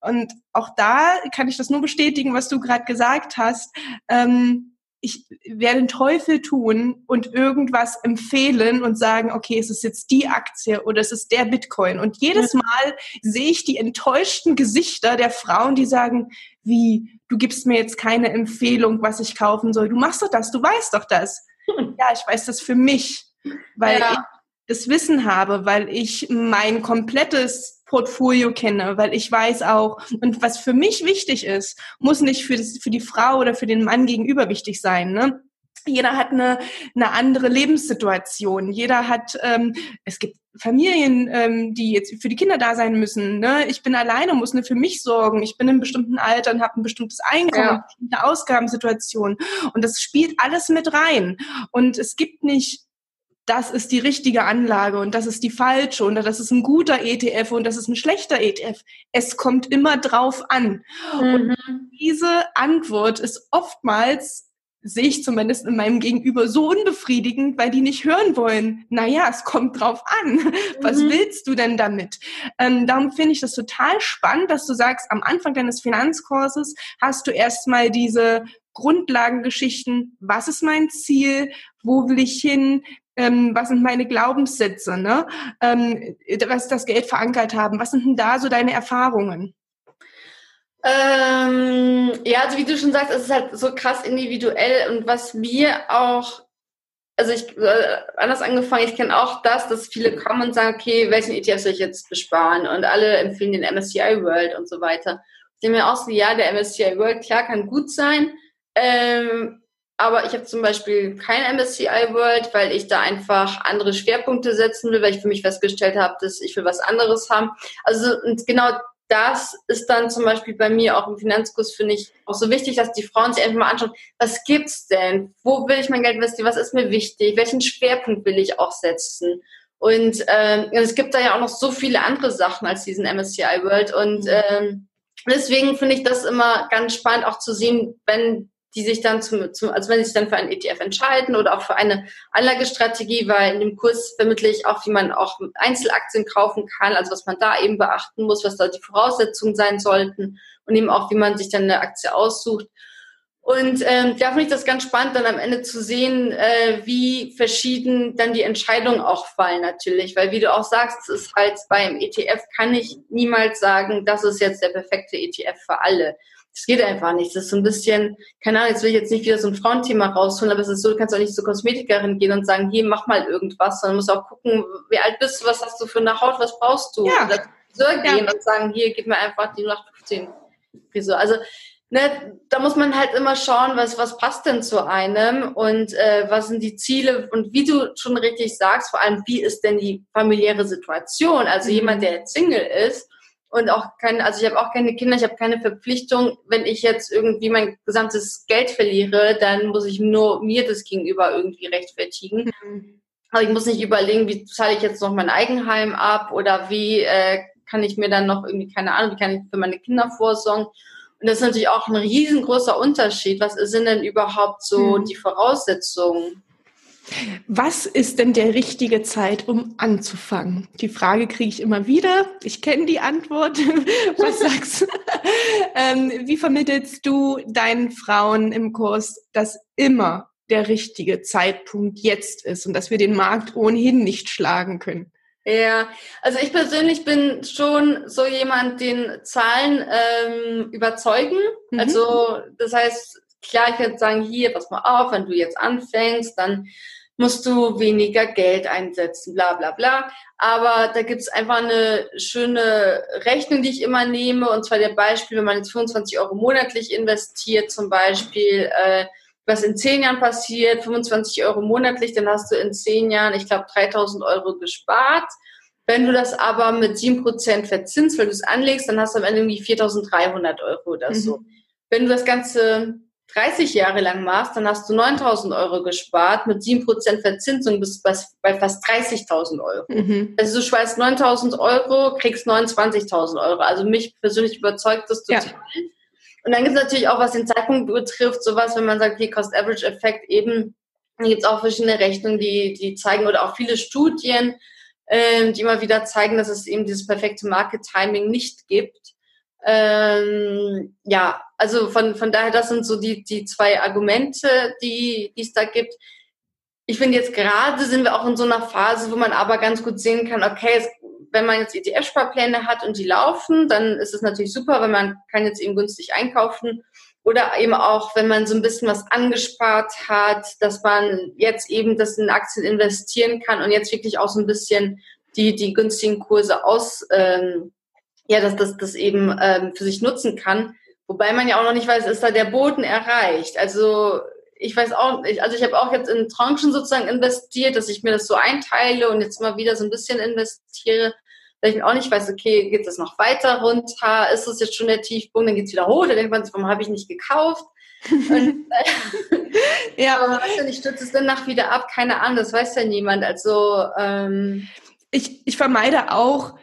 Und auch da kann ich das nur bestätigen, was du gerade gesagt hast. Ähm, ich werde den Teufel tun und irgendwas empfehlen und sagen, okay, es ist jetzt die Aktie oder es ist der Bitcoin. Und jedes Mal sehe ich die enttäuschten Gesichter der Frauen, die sagen, wie, du gibst mir jetzt keine Empfehlung, was ich kaufen soll. Du machst doch das, du weißt doch das. *laughs* Ja, ich weiß das für mich, weil ja. Das Wissen habe, weil ich mein komplettes Portfolio kenne, weil ich weiß auch, und was für mich wichtig ist, muss nicht für, das, für die Frau oder für den Mann gegenüber wichtig sein. Ne? Jeder hat eine, eine andere Lebenssituation. Jeder hat, ähm, es gibt Familien, ähm, die jetzt für die Kinder da sein müssen. Ne? Ich bin alleine, muss nur für mich sorgen. Ich bin in einem bestimmten Alter und habe ein bestimmtes Einkommen, ja. eine bestimmte Ausgabensituation. Und das spielt alles mit rein. Und es gibt nicht das ist die richtige Anlage und das ist die falsche und das ist ein guter ETF und das ist ein schlechter ETF. Es kommt immer drauf an. Mhm. Und diese Antwort ist oftmals sehe ich zumindest in meinem Gegenüber so unbefriedigend, weil die nicht hören wollen. Naja, es kommt drauf an. Was mhm. willst du denn damit? Ähm, darum finde ich das total spannend, dass du sagst, am Anfang deines Finanzkurses hast du erstmal diese Grundlagengeschichten. Was ist mein Ziel? Wo will ich hin? ähm, was sind meine Glaubenssätze, ne? ähm, was das Geld verankert haben. Was sind denn da so deine Erfahrungen? Ähm, ja, also wie du schon sagst, es ist halt so krass individuell und was mir auch, also ich, äh, anders angefangen, ich kenne auch das, dass viele kommen und sagen, okay, welchen ETF soll ich jetzt besparen? Und alle empfehlen den MSCI World und so weiter. Ich denke mir auch so, ja, der MSCI World, klar, kann gut sein, ähm, aber ich habe zum Beispiel kein MSCI World, weil ich da einfach andere Schwerpunkte setzen will, weil ich für mich festgestellt habe, dass ich will was anderes haben. Also und genau das ist dann zum Beispiel bei mir auch im Finanzkurs, finde ich, auch so wichtig, dass die Frauen sich einfach mal anschauen, was gibt's denn? Wo will ich mein Geld investieren? Was ist mir wichtig? Welchen Schwerpunkt will ich auch setzen? Und ähm, es gibt da ja auch noch so viele andere Sachen als diesen MSCI World. Und mhm. ähm, deswegen finde ich das immer ganz spannend, auch zu sehen, wenn die sich dann zum, zum, also wenn sie sich dann für einen ETF entscheiden oder auch für eine Anlagestrategie, weil in dem Kurs vermittle ich auch, wie man auch Einzelaktien kaufen kann, also was man da eben beachten muss, was da die Voraussetzungen sein sollten und eben auch, wie man sich dann eine Aktie aussucht. Und ähm, da finde ich das ganz spannend, dann am Ende zu sehen, äh, wie verschieden dann die Entscheidungen auch fallen natürlich. Weil wie du auch sagst, es ist halt beim ETF kann ich niemals sagen, das ist jetzt der perfekte ETF für alle. Das geht einfach nicht. Das ist so ein bisschen, keine Ahnung, jetzt will ich jetzt nicht wieder so ein Frauenthema rausholen, aber es ist so, du kannst auch nicht zur Kosmetikerin gehen und sagen, hier, mach mal irgendwas, sondern musst auch gucken, wie alt bist du, was hast du für eine Haut, was brauchst du? Ja. Oder so gehen ja. und sagen, hier, gib mir einfach die 0815 Frisur. Also, ne, da muss man halt immer schauen, was, was passt denn zu einem und äh, was sind die Ziele und wie du schon richtig sagst, vor allem, wie ist denn die familiäre Situation? Also mhm. jemand, der Single ist, und auch keine, also ich habe auch keine Kinder, ich habe keine Verpflichtung. Wenn ich jetzt irgendwie mein gesamtes Geld verliere, dann muss ich nur mir das gegenüber irgendwie rechtfertigen. Mhm. Aber ich muss nicht überlegen, wie zahle ich jetzt noch mein Eigenheim ab oder wie äh, kann ich mir dann noch irgendwie, keine Ahnung, wie kann ich für meine Kinder vorsorgen. Und das ist natürlich auch ein riesengroßer Unterschied. Was sind denn überhaupt so mhm. die Voraussetzungen? Was ist denn der richtige Zeit, um anzufangen? Die Frage kriege ich immer wieder. Ich kenne die Antwort. *laughs* Was sagst du? *laughs* ähm, wie vermittelst du deinen Frauen im Kurs, dass immer der richtige Zeitpunkt jetzt ist und dass wir den Markt ohnehin nicht schlagen können? Ja, also ich persönlich bin schon so jemand, den Zahlen ähm, überzeugen. Mhm. Also das heißt, klar, ich könnte sagen, hier, pass mal auf, wenn du jetzt anfängst, dann musst du weniger Geld einsetzen, bla bla bla. Aber da gibt's einfach eine schöne Rechnung, die ich immer nehme. Und zwar der Beispiel, wenn man jetzt 25 Euro monatlich investiert, zum Beispiel, äh, was in zehn Jahren passiert, 25 Euro monatlich, dann hast du in zehn Jahren, ich glaube, 3000 Euro gespart. Wenn du das aber mit 7% verzinst, weil du es anlegst, dann hast du am Ende irgendwie 4300 Euro oder so. Mhm. Wenn du das Ganze 30 Jahre lang machst, dann hast du 9000 Euro gespart. Mit 7% Verzinsung bist du bei fast 30.000 Euro. Mhm. Also du sparst 9000 Euro, kriegst 29.000 Euro. Also mich persönlich überzeugt das total. Ja. Und dann gibt es natürlich auch, was den Zeitpunkt betrifft, sowas, wenn man sagt, okay, Cost-Average-Effekt eben, dann gibt es auch verschiedene Rechnungen, die, die zeigen oder auch viele Studien, äh, die immer wieder zeigen, dass es eben dieses perfekte Market-Timing nicht gibt. Ähm, ja, also von, von daher, das sind so die, die zwei Argumente, die, es da gibt. Ich finde jetzt gerade sind wir auch in so einer Phase, wo man aber ganz gut sehen kann, okay, es, wenn man jetzt ETF-Sparpläne hat und die laufen, dann ist es natürlich super, weil man kann jetzt eben günstig einkaufen. Oder eben auch, wenn man so ein bisschen was angespart hat, dass man jetzt eben das in Aktien investieren kann und jetzt wirklich auch so ein bisschen die, die günstigen Kurse aus, ähm, ja, dass das, das eben ähm, für sich nutzen kann. Wobei man ja auch noch nicht weiß, ist da der Boden erreicht. Also ich weiß auch nicht, also ich habe auch jetzt in Tranchen sozusagen investiert, dass ich mir das so einteile und jetzt immer wieder so ein bisschen investiere, weil ich auch nicht weiß, okay, geht das noch weiter runter? Ist das jetzt schon der Tiefpunkt? Dann geht es wieder hoch, da denkt man sich, warum habe ich nicht gekauft? Und, *laughs* äh, ja, *laughs* aber weißt du nicht, stürzt es dann nach wieder ab? Keine Ahnung, das weiß ja niemand. Also ähm, ich, ich vermeide auch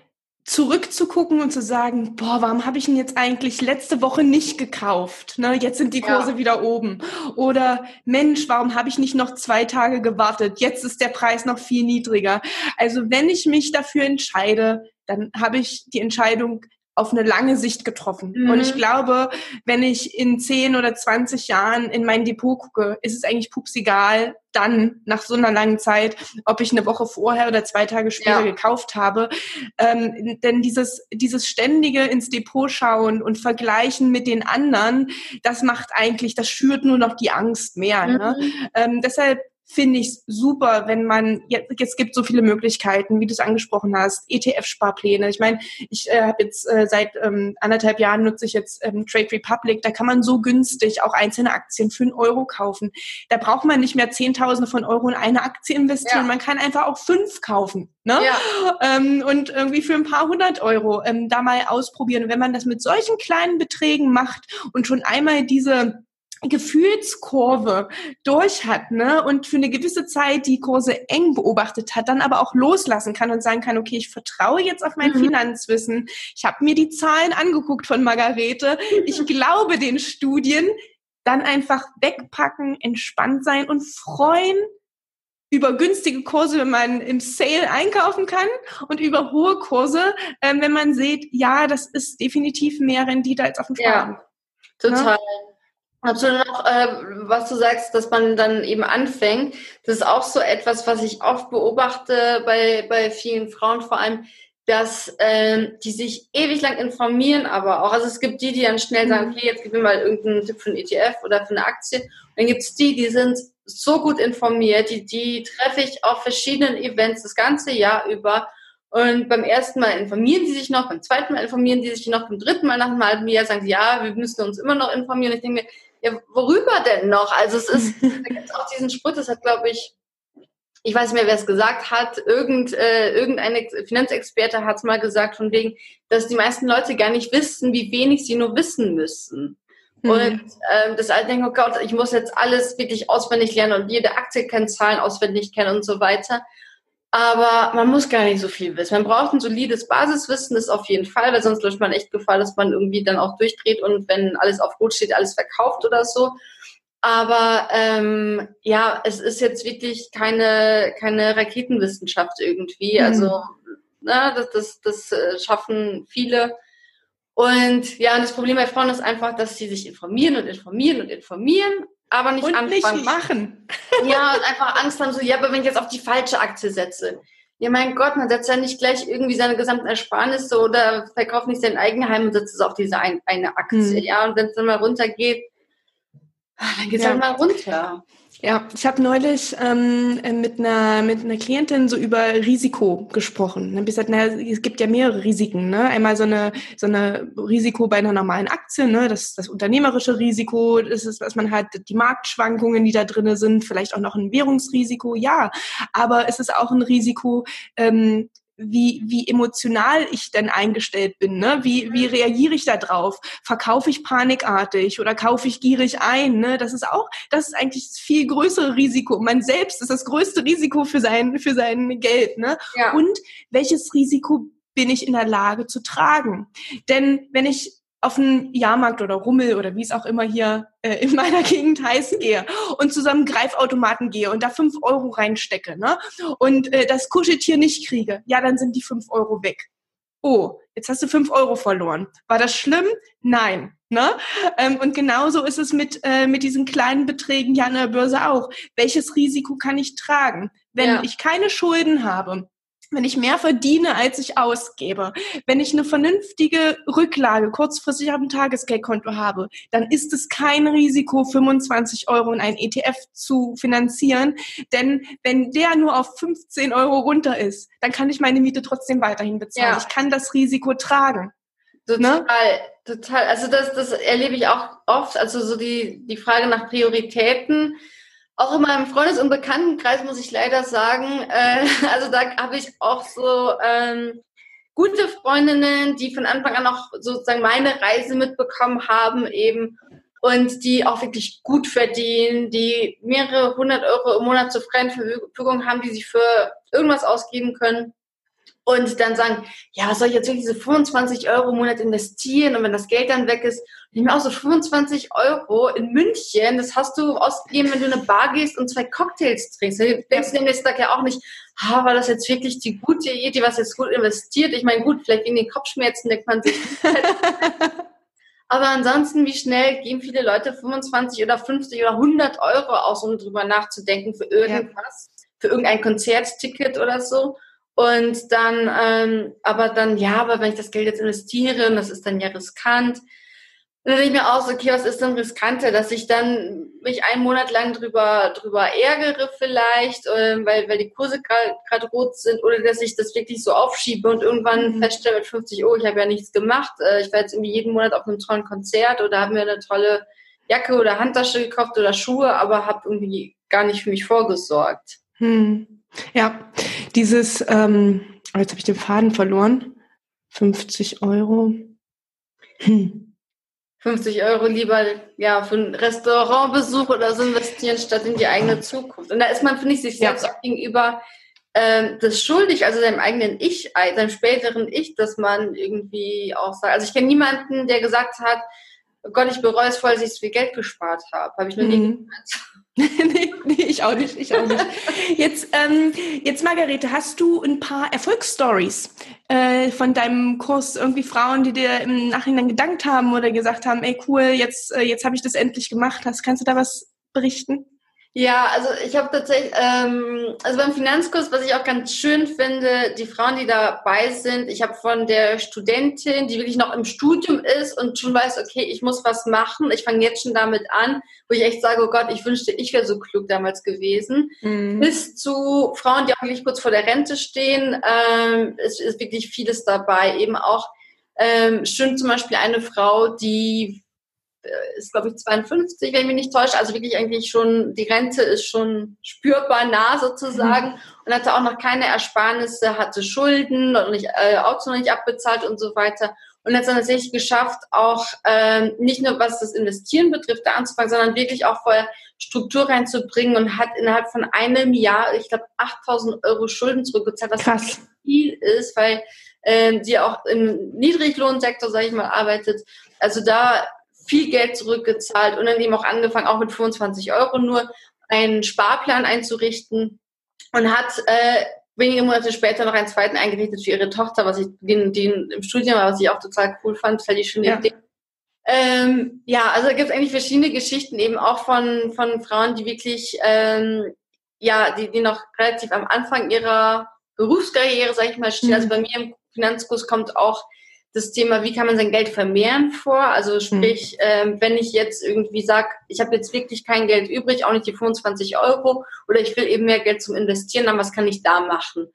zurückzugucken und zu sagen, boah, warum habe ich ihn jetzt eigentlich letzte Woche nicht gekauft? Ne, jetzt sind die Kurse ja. wieder oben. Oder Mensch, warum habe ich nicht noch zwei Tage gewartet? Jetzt ist der Preis noch viel niedriger. Also wenn ich mich dafür entscheide, dann habe ich die Entscheidung auf eine lange Sicht getroffen. Mhm. Und ich glaube, wenn ich in 10 oder 20 Jahren in mein Depot gucke, ist es eigentlich pups egal, dann nach so einer langen Zeit, ob ich eine Woche vorher oder zwei Tage später ja. gekauft habe. Ähm, denn dieses, dieses ständige ins Depot schauen und vergleichen mit den anderen, das macht eigentlich, das schürt nur noch die Angst mehr. Ne? Mhm. Ne? Ähm, deshalb finde ich super, wenn man, jetzt, jetzt gibt so viele Möglichkeiten, wie du es angesprochen hast, ETF-Sparpläne. Ich meine, ich äh, habe jetzt äh, seit ähm, anderthalb Jahren nutze ich jetzt ähm, Trade Republic, da kann man so günstig auch einzelne Aktien für einen Euro kaufen. Da braucht man nicht mehr Zehntausende von Euro in eine Aktie investieren, ja. man kann einfach auch fünf kaufen. Ne? Ja. Ähm, und irgendwie für ein paar hundert Euro ähm, da mal ausprobieren. Und wenn man das mit solchen kleinen Beträgen macht und schon einmal diese Gefühlskurve durch hat, ne, und für eine gewisse Zeit die Kurse eng beobachtet hat, dann aber auch loslassen kann und sagen kann, okay, ich vertraue jetzt auf mein mhm. Finanzwissen. Ich habe mir die Zahlen angeguckt von Margarete. Ich *laughs* glaube den Studien. Dann einfach wegpacken, entspannt sein und freuen über günstige Kurse, wenn man im Sale einkaufen kann und über hohe Kurse, äh, wenn man sieht, ja, das ist definitiv mehr Rendite als auf dem Sparen. Ja, total. Ne? Absolut noch, äh, was du sagst, dass man dann eben anfängt. Das ist auch so etwas, was ich oft beobachte bei, bei vielen Frauen vor allem, dass äh, die sich ewig lang informieren, aber auch, also es gibt die, die dann schnell sagen, mhm. okay, jetzt gib mir mal irgendeinen Tipp für einen ETF oder für eine Aktie. Und dann gibt's die, die sind so gut informiert, die, die treffe ich auf verschiedenen Events das ganze Jahr über. Und beim ersten Mal informieren sie sich noch, beim zweiten Mal informieren sie sich noch, beim dritten Mal nach einem halben Jahr sagen sie, ja, wir müssen uns immer noch informieren. Ich denke mir, ja, worüber denn noch? Also es ist, *laughs* da gibt es auch diesen Spruch, das hat, glaube ich, ich weiß nicht mehr, wer es gesagt hat, irgend, äh, irgendeine Finanzexperte hat es mal gesagt, von wegen, dass die meisten Leute gar nicht wissen, wie wenig sie nur wissen müssen. Mhm. Und ähm, das alle denken, oh Gott, ich muss jetzt alles wirklich auswendig lernen und jede Aktienkennzahlen auswendig kennen und so weiter. Aber man muss gar nicht so viel wissen. Man braucht ein solides Basiswissen, das auf jeden Fall, weil sonst läuft man echt Gefahr, dass man irgendwie dann auch durchdreht und wenn alles auf Rot steht, alles verkauft oder so. Aber ähm, ja, es ist jetzt wirklich keine, keine Raketenwissenschaft irgendwie. Mhm. Also na, das, das, das äh, schaffen viele. Und ja, und das Problem bei Frauen ist einfach, dass sie sich informieren und informieren und informieren, aber nicht und anfangen. Nicht machen. *laughs* Ja, und einfach Angst haben, so, ja, aber wenn ich jetzt auf die falsche Aktie setze. Ja, mein Gott, man setzt ja nicht gleich irgendwie seine gesamten Ersparnisse oder verkauft nicht sein Eigenheim und setzt es auf diese ein, eine Aktie. Hm. Ja, und wenn es dann mal runtergeht, Ah, dann geht's ja. halt mal runter. Ja, ich habe neulich ähm, mit einer mit einer Klientin so über Risiko gesprochen. Dann habe ich gesagt, na, es gibt ja mehrere Risiken. Ne? Einmal so eine so eine Risiko bei einer normalen Aktie, ne? das das unternehmerische Risiko, das ist, was man hat, die Marktschwankungen, die da drinnen sind, vielleicht auch noch ein Währungsrisiko, ja. Aber es ist auch ein Risiko, ähm, wie, wie emotional ich denn eingestellt bin, ne? Wie, wie reagiere ich da drauf? Verkaufe ich panikartig oder kaufe ich gierig ein, ne? Das ist auch, das ist eigentlich das viel größere Risiko. Man selbst ist das größte Risiko für sein, für sein Geld, ne? Ja. Und welches Risiko bin ich in der Lage zu tragen? Denn wenn ich auf einen Jahrmarkt oder Rummel oder wie es auch immer hier äh, in meiner *laughs* Gegend heißt, gehe und zu so einem Greifautomaten gehe und da fünf Euro reinstecke ne? und äh, das Kuscheltier nicht kriege, ja, dann sind die fünf Euro weg. Oh, jetzt hast du fünf Euro verloren. War das schlimm? Nein. Ne? Ähm, und genauso ist es mit, äh, mit diesen kleinen Beträgen ja an der Börse auch. Welches Risiko kann ich tragen? Wenn ja. ich keine Schulden habe, wenn ich mehr verdiene, als ich ausgebe, wenn ich eine vernünftige Rücklage kurzfristig auf dem Tagesgeldkonto habe, dann ist es kein Risiko, 25 Euro in ein ETF zu finanzieren. Denn wenn der nur auf 15 Euro runter ist, dann kann ich meine Miete trotzdem weiterhin bezahlen. Ja. Ich kann das Risiko tragen. Total, ne? total. Also das, das erlebe ich auch oft. Also so die, die Frage nach Prioritäten auch in meinem Freundes- und Bekanntenkreis muss ich leider sagen, äh, *laughs* also da habe ich auch so ähm, gute Freundinnen, die von Anfang an auch sozusagen meine Reise mitbekommen haben eben und die auch wirklich gut verdienen, die mehrere hundert Euro im Monat zur freien Verfügung haben, die sie für irgendwas ausgeben können. Und dann sagen, ja, was soll ich jetzt wirklich diese 25 Euro im Monat investieren? Und wenn das Geld dann weg ist, ich mir auch so 25 Euro in München, das hast du ausgegeben, wenn du in eine Bar gehst und zwei Cocktails trinkst. Du denkst du den nächsten Tag ja auch nicht, ah, war das jetzt wirklich die gute Idee, was jetzt gut investiert? Ich meine, gut, vielleicht wegen den Kopfschmerzen denkt man sich. *laughs* Aber ansonsten, wie schnell geben viele Leute 25 oder 50 oder 100 Euro aus, um drüber nachzudenken für irgendwas, ja. für irgendein Konzertticket oder so. Und dann, ähm, aber dann, ja, aber wenn ich das Geld jetzt investiere, das ist dann ja riskant. Und dann denke ich mir aus, okay, was ist denn riskanter, dass ich dann mich einen Monat lang drüber, drüber ärgere vielleicht, äh, weil, weil die Kurse gerade rot sind, oder dass ich das wirklich so aufschiebe und irgendwann mhm. feststelle mit 50, oh, ich habe ja nichts gemacht, äh, ich war jetzt irgendwie jeden Monat auf einem tollen Konzert oder habe mir eine tolle Jacke oder Handtasche gekauft oder Schuhe, aber habe irgendwie gar nicht für mich vorgesorgt. Hm. Ja, dieses, ähm, oh, jetzt habe ich den Faden verloren. 50 Euro. Hm. 50 Euro lieber ja, für einen Restaurantbesuch oder so investieren, statt in die eigene Zukunft. Und da ist man, finde ich, sich selbst ja. auch gegenüber ähm, das schuldig, also seinem eigenen Ich, seinem späteren Ich, dass man irgendwie auch sagt. Also ich kenne niemanden, der gesagt hat, oh Gott, ich bereue es voll, dass ich so viel Geld gespart habe. Habe ich noch nie mhm. gehört. *laughs* nee, nee, ich auch nicht, ich auch nicht. Jetzt, ähm, jetzt Margarete, hast du ein paar Erfolgsstories äh, von deinem Kurs, irgendwie Frauen, die dir im Nachhinein gedankt haben oder gesagt haben, ey cool, jetzt, äh, jetzt habe ich das endlich gemacht. Hast, kannst du da was berichten? Ja, also ich habe tatsächlich, ähm, also beim Finanzkurs, was ich auch ganz schön finde, die Frauen, die dabei sind, ich habe von der Studentin, die wirklich noch im Studium ist und schon weiß, okay, ich muss was machen, ich fange jetzt schon damit an, wo ich echt sage, oh Gott, ich wünschte, ich wäre so klug damals gewesen, mhm. bis zu Frauen, die auch wirklich kurz vor der Rente stehen, ähm, es ist wirklich vieles dabei, eben auch ähm, schön zum Beispiel eine Frau, die ist, glaube ich, 52, wenn ich mich nicht täusche. Also wirklich eigentlich schon, die Rente ist schon spürbar nah sozusagen. Mhm. Und hatte auch noch keine Ersparnisse, hatte Schulden und nicht, äh, Auto noch nicht abbezahlt und so weiter. Und hat es dann tatsächlich geschafft, auch ähm, nicht nur was das Investieren betrifft, da anzufangen, sondern wirklich auch vorher Struktur reinzubringen und hat innerhalb von einem Jahr, ich glaube, 8000 Euro Schulden zurückgezahlt, was Krass. viel ist, weil ähm, die auch im Niedriglohnsektor, sage ich mal, arbeitet. Also da viel Geld zurückgezahlt und dann eben auch angefangen, auch mit 25 Euro nur einen Sparplan einzurichten und hat äh, wenige Monate später noch einen zweiten eingerichtet für ihre Tochter, was ich den, den im Studium war, was ich auch total cool fand, weil die schöne ja. Idee. Ähm, ja, also da gibt es eigentlich verschiedene Geschichten eben auch von, von Frauen, die wirklich, ähm, ja, die, die noch relativ am Anfang ihrer Berufskarriere, sag ich mal, stehen. Also mhm. Also bei mir im Finanzkurs kommt auch das Thema, wie kann man sein Geld vermehren vor. Also sprich, mhm. ähm, wenn ich jetzt irgendwie sage, ich habe jetzt wirklich kein Geld übrig, auch nicht die 25 Euro, oder ich will eben mehr Geld zum Investieren, dann was kann ich da machen?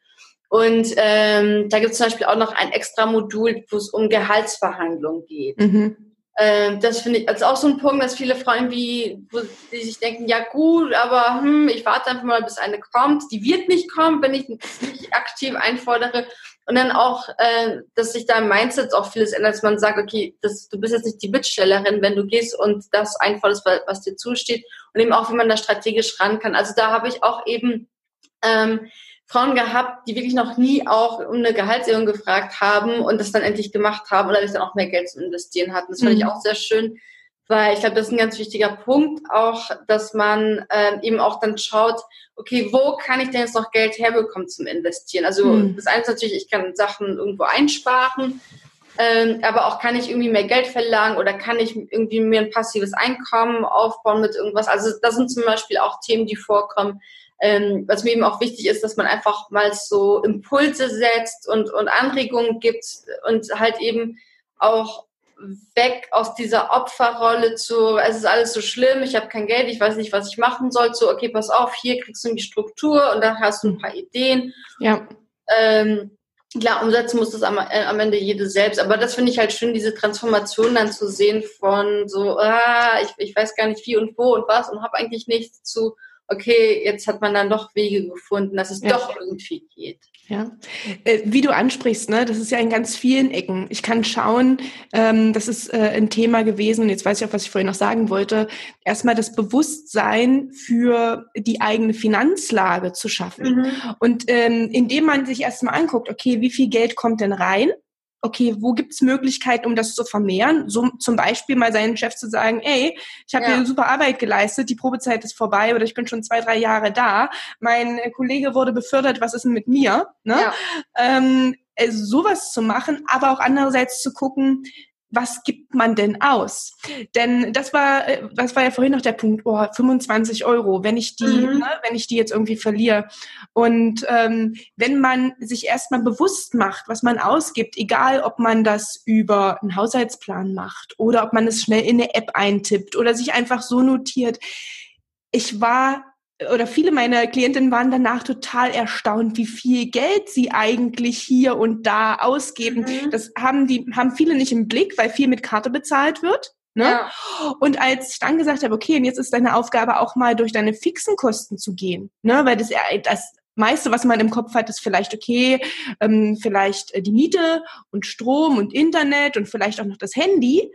Und ähm, da gibt es zum Beispiel auch noch ein extra Modul, wo es um Gehaltsverhandlungen geht. Mhm. Ähm, das finde ich also auch so ein Punkt, dass viele Frauen wie, wo die sich denken, ja gut, aber hm, ich warte einfach mal, bis eine kommt. Die wird nicht kommen, wenn ich nicht aktiv einfordere. Und dann auch, äh, dass sich da im Mindset auch vieles ändert, dass man sagt, okay, das, du bist jetzt nicht die Bittstellerin, wenn du gehst und das einforderst, was dir zusteht. Und eben auch, wie man da strategisch ran kann. Also da habe ich auch eben ähm, Frauen gehabt, die wirklich noch nie auch um eine Gehaltserhöhung gefragt haben und das dann endlich gemacht haben oder dadurch dann auch mehr Geld zu investieren hatten. Das fand mhm. ich auch sehr schön, weil ich glaube, das ist ein ganz wichtiger Punkt auch, dass man äh, eben auch dann schaut, okay, wo kann ich denn jetzt noch Geld herbekommen zum Investieren? Also mhm. das eine ist natürlich, ich kann Sachen irgendwo einsparen, ähm, aber auch kann ich irgendwie mehr Geld verlangen oder kann ich irgendwie mir ein passives Einkommen aufbauen mit irgendwas? Also das sind zum Beispiel auch Themen, die vorkommen. Ähm, was mir eben auch wichtig ist, dass man einfach mal so Impulse setzt und, und Anregungen gibt und halt eben auch weg aus dieser Opferrolle zu, es ist alles so schlimm, ich habe kein Geld, ich weiß nicht, was ich machen soll, zu, okay, pass auf, hier kriegst du die Struktur und dann hast du ein paar Ideen. Ja. Ähm, klar, umsetzen muss das am, äh, am Ende jede selbst, aber das finde ich halt schön, diese Transformation dann zu sehen von so, ah, ich, ich weiß gar nicht wie und wo und was und habe eigentlich nichts zu, okay, jetzt hat man dann doch Wege gefunden, dass es ja. doch irgendwie geht. Ja, äh, wie du ansprichst, ne, das ist ja in ganz vielen Ecken. Ich kann schauen, ähm, das ist äh, ein Thema gewesen und jetzt weiß ich auch, was ich vorhin noch sagen wollte. Erstmal das Bewusstsein für die eigene Finanzlage zu schaffen. Mhm. Und ähm, indem man sich erstmal anguckt, okay, wie viel Geld kommt denn rein? Okay, wo gibt's Möglichkeiten, um das zu vermehren? So zum Beispiel mal seinen Chef zu sagen, ey, ich habe ja. hier super Arbeit geleistet, die Probezeit ist vorbei oder ich bin schon zwei, drei Jahre da, mein Kollege wurde befördert, was ist denn mit mir? Ne? Ja. Ähm, also sowas zu machen, aber auch andererseits zu gucken, was gibt man denn aus? Denn das war, äh, das war ja vorhin noch der Punkt, oh, 25 Euro, wenn ich die, mhm. ne, wenn ich die jetzt irgendwie verliere. Und ähm, wenn man sich erstmal bewusst macht, was man ausgibt, egal ob man das über einen Haushaltsplan macht oder ob man es schnell in eine App eintippt oder sich einfach so notiert. Ich war oder viele meiner Klientinnen waren danach total erstaunt, wie viel Geld sie eigentlich hier und da ausgeben. Mhm. Das haben die, haben viele nicht im Blick, weil viel mit Karte bezahlt wird. Ne? Ja. Und als ich dann gesagt habe, okay, und jetzt ist deine Aufgabe auch mal durch deine fixen Kosten zu gehen, ne? weil das, das meiste, was man im Kopf hat, ist vielleicht okay, ähm, vielleicht äh, die Miete und Strom und Internet und vielleicht auch noch das Handy.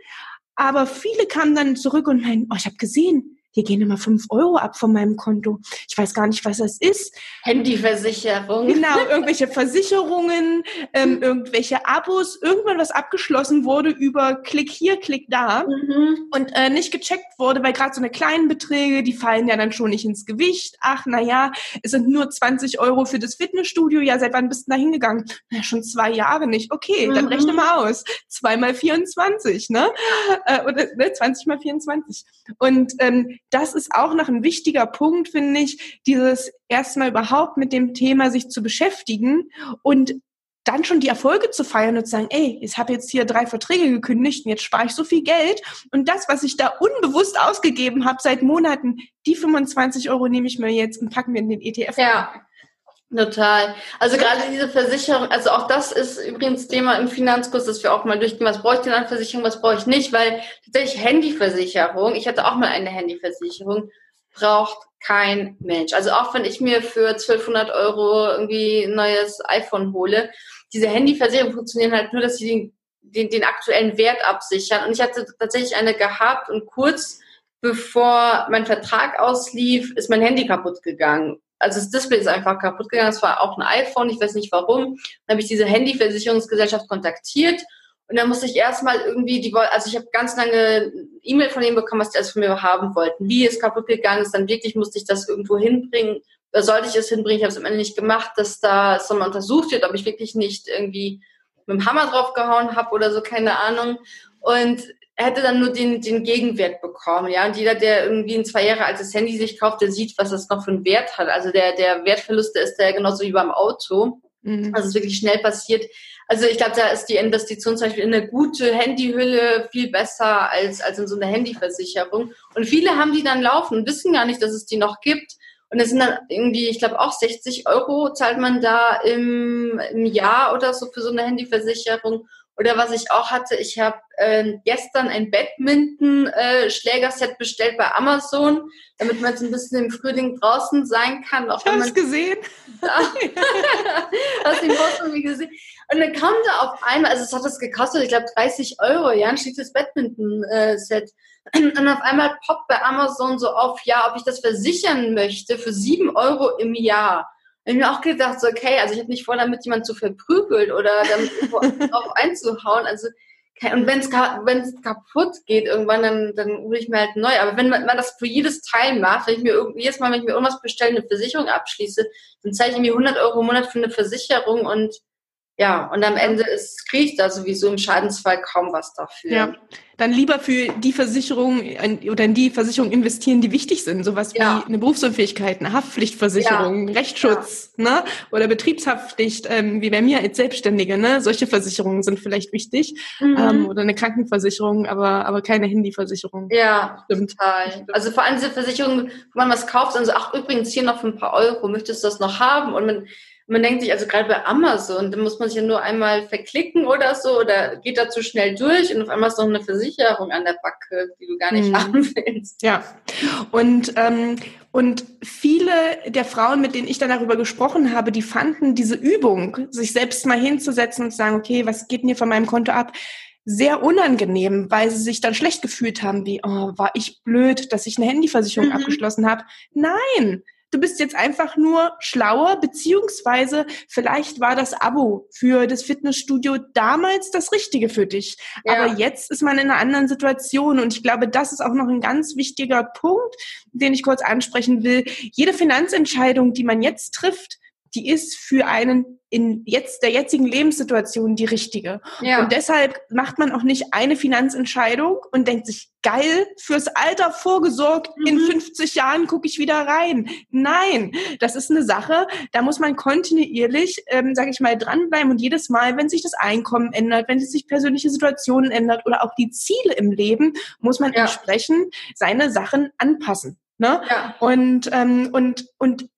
Aber viele kamen dann zurück und meinen, oh, ich habe gesehen, hier gehen immer fünf Euro ab von meinem Konto. Ich weiß gar nicht, was das ist. Handyversicherung. Genau, *laughs* irgendwelche Versicherungen, ähm, irgendwelche Abos, irgendwann was abgeschlossen wurde über Klick hier, Klick da mhm. und äh, nicht gecheckt wurde, weil gerade so eine kleinen Beträge, die fallen ja dann schon nicht ins Gewicht. Ach, na ja, es sind nur 20 Euro für das Fitnessstudio. Ja, seit wann bist du da hingegangen? Na, schon zwei Jahre nicht. Okay, mhm. dann rechne mal aus. Zwei mal 24, ne? Äh, oder ne, 20 mal 24. Und ähm, das ist auch noch ein wichtiger Punkt, finde ich, dieses erstmal überhaupt mit dem Thema sich zu beschäftigen und dann schon die Erfolge zu feiern und zu sagen, ey, ich habe jetzt hier drei Verträge gekündigt und jetzt spare ich so viel Geld und das, was ich da unbewusst ausgegeben habe seit Monaten, die 25 Euro nehme ich mir jetzt und packen wir in den ETF. Ja. Total. Also gerade diese Versicherung, also auch das ist übrigens Thema im Finanzkurs, dass wir auch mal durchgehen, was brauche ich denn an Versicherung, was brauche ich nicht, weil tatsächlich Handyversicherung, ich hatte auch mal eine Handyversicherung, braucht kein Mensch. Also auch wenn ich mir für 1200 Euro irgendwie ein neues iPhone hole, diese Handyversicherung funktionieren halt nur, dass sie den, den, den aktuellen Wert absichern. Und ich hatte tatsächlich eine gehabt und kurz bevor mein Vertrag auslief, ist mein Handy kaputt gegangen. Also das Display ist einfach kaputt gegangen. Es war auch ein iPhone, ich weiß nicht warum. Dann habe ich diese Handyversicherungsgesellschaft kontaktiert und dann musste ich erstmal irgendwie die, also ich habe ganz lange E-Mail von denen bekommen, was die alles von mir haben wollten. Wie es kaputt gegangen ist, dann wirklich musste ich das irgendwo hinbringen. Da sollte ich es hinbringen? Ich habe es am Ende nicht gemacht, dass da es nochmal untersucht wird, ob ich wirklich nicht irgendwie mit dem Hammer draufgehauen habe oder so, keine Ahnung. Und er hätte dann nur den, den Gegenwert bekommen, ja. Und jeder, der irgendwie ein zwei Jahre altes Handy sich kauft, der sieht, was das noch für einen Wert hat. Also der, der Wertverlust, der ist der genauso wie beim Auto. Mhm. Also es ist wirklich schnell passiert. Also ich glaube, da ist die Investition zum Beispiel in eine gute Handyhülle viel besser als, als in so eine Handyversicherung. Und viele haben die dann laufen und wissen gar nicht, dass es die noch gibt. Und es sind dann irgendwie, ich glaube auch 60 Euro zahlt man da im, im Jahr oder so für so eine Handyversicherung. Oder was ich auch hatte, ich habe äh, gestern ein Badminton-Schlägerset äh, bestellt bei Amazon, damit man jetzt ein bisschen im Frühling draußen sein kann. Auch ich habe es gesehen. *laughs* Hast du den Post irgendwie gesehen? Und dann kam da auf einmal, also es hat das gekostet, ich glaube 30 Euro, ja, ein schickes Badminton-Set. Und auf einmal poppt bei Amazon so auf, ja, ob ich das versichern möchte für 7 Euro im Jahr ich mir auch gedacht, so, okay, also ich habe nicht vor, damit jemand zu verprügelt oder damit *laughs* drauf einzuhauen. Also und wenn es kaputt geht irgendwann, dann dann hole ich mir halt neu. Aber wenn man, man das für jedes Teil macht, wenn ich mir jedes Mal, wenn ich mir irgendwas bestelle, eine Versicherung abschließe, dann zahle ich mir 100 Euro im Monat für eine Versicherung und ja, und am Ende ist, kriege ich da sowieso im Schadensfall kaum was dafür. Ja, dann lieber für die Versicherung oder in die Versicherung investieren, die wichtig sind. Sowas ja. wie eine Berufsunfähigkeit, eine Haftpflichtversicherung, ja. Rechtsschutz, ne? Oder Betriebshaftpflicht, ähm, wie bei mir als Selbstständige, ne? Solche Versicherungen sind vielleicht wichtig. Mhm. Ähm, oder eine Krankenversicherung, aber, aber keine Handyversicherung. Ja, Stimmt. total. Also vor allem diese Versicherungen, wo man was kauft, und so, ach übrigens hier noch für ein paar Euro, möchtest du das noch haben? Und man man denkt sich, also gerade bei Amazon, da muss man sich ja nur einmal verklicken oder so oder geht da zu schnell durch und auf einmal ist noch eine Versicherung an der Backe, die du gar nicht mhm. haben willst. Ja. Und, ähm, und viele der Frauen, mit denen ich dann darüber gesprochen habe, die fanden diese Übung, sich selbst mal hinzusetzen und zu sagen, okay, was geht mir von meinem Konto ab, sehr unangenehm, weil sie sich dann schlecht gefühlt haben, wie, oh, war ich blöd, dass ich eine Handyversicherung mhm. abgeschlossen habe. Nein, Du bist jetzt einfach nur schlauer, beziehungsweise vielleicht war das Abo für das Fitnessstudio damals das Richtige für dich. Ja. Aber jetzt ist man in einer anderen Situation und ich glaube, das ist auch noch ein ganz wichtiger Punkt, den ich kurz ansprechen will. Jede Finanzentscheidung, die man jetzt trifft, die ist für einen in jetzt der jetzigen Lebenssituation die richtige. Ja. Und deshalb macht man auch nicht eine Finanzentscheidung und denkt sich, geil, fürs Alter vorgesorgt, mhm. in 50 Jahren gucke ich wieder rein. Nein, das ist eine Sache, da muss man kontinuierlich, ähm, sage ich mal, dranbleiben und jedes Mal, wenn sich das Einkommen ändert, wenn sich persönliche Situationen ändert oder auch die Ziele im Leben, muss man ja. entsprechend seine Sachen anpassen. Ne? Ja. Und, ähm, und, und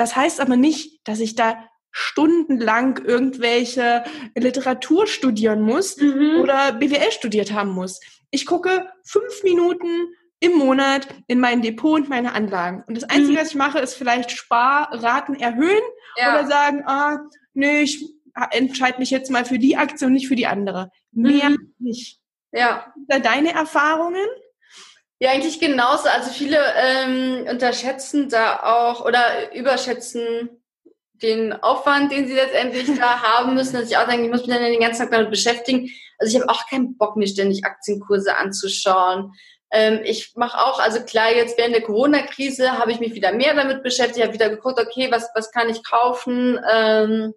das heißt aber nicht, dass ich da stundenlang irgendwelche Literatur studieren muss mhm. oder BWL studiert haben muss. Ich gucke fünf Minuten im Monat in mein Depot und meine Anlagen. Und das Einzige, mhm. was ich mache, ist vielleicht Sparraten erhöhen ja. oder sagen, ah, nee, ich entscheide mich jetzt mal für die Aktie und nicht für die andere. Mehr mhm. nicht. Ja. Deine Erfahrungen? Ja, eigentlich genauso. Also viele ähm, unterschätzen da auch oder überschätzen den Aufwand, den sie letztendlich da *laughs* haben müssen, dass ich auch denke, ich muss mich dann den ganzen Tag damit beschäftigen. Also ich habe auch keinen Bock, mir ständig Aktienkurse anzuschauen. Ähm, ich mache auch, also klar, jetzt während der Corona-Krise habe ich mich wieder mehr damit beschäftigt, habe wieder geguckt, okay, was, was kann ich kaufen? Ähm,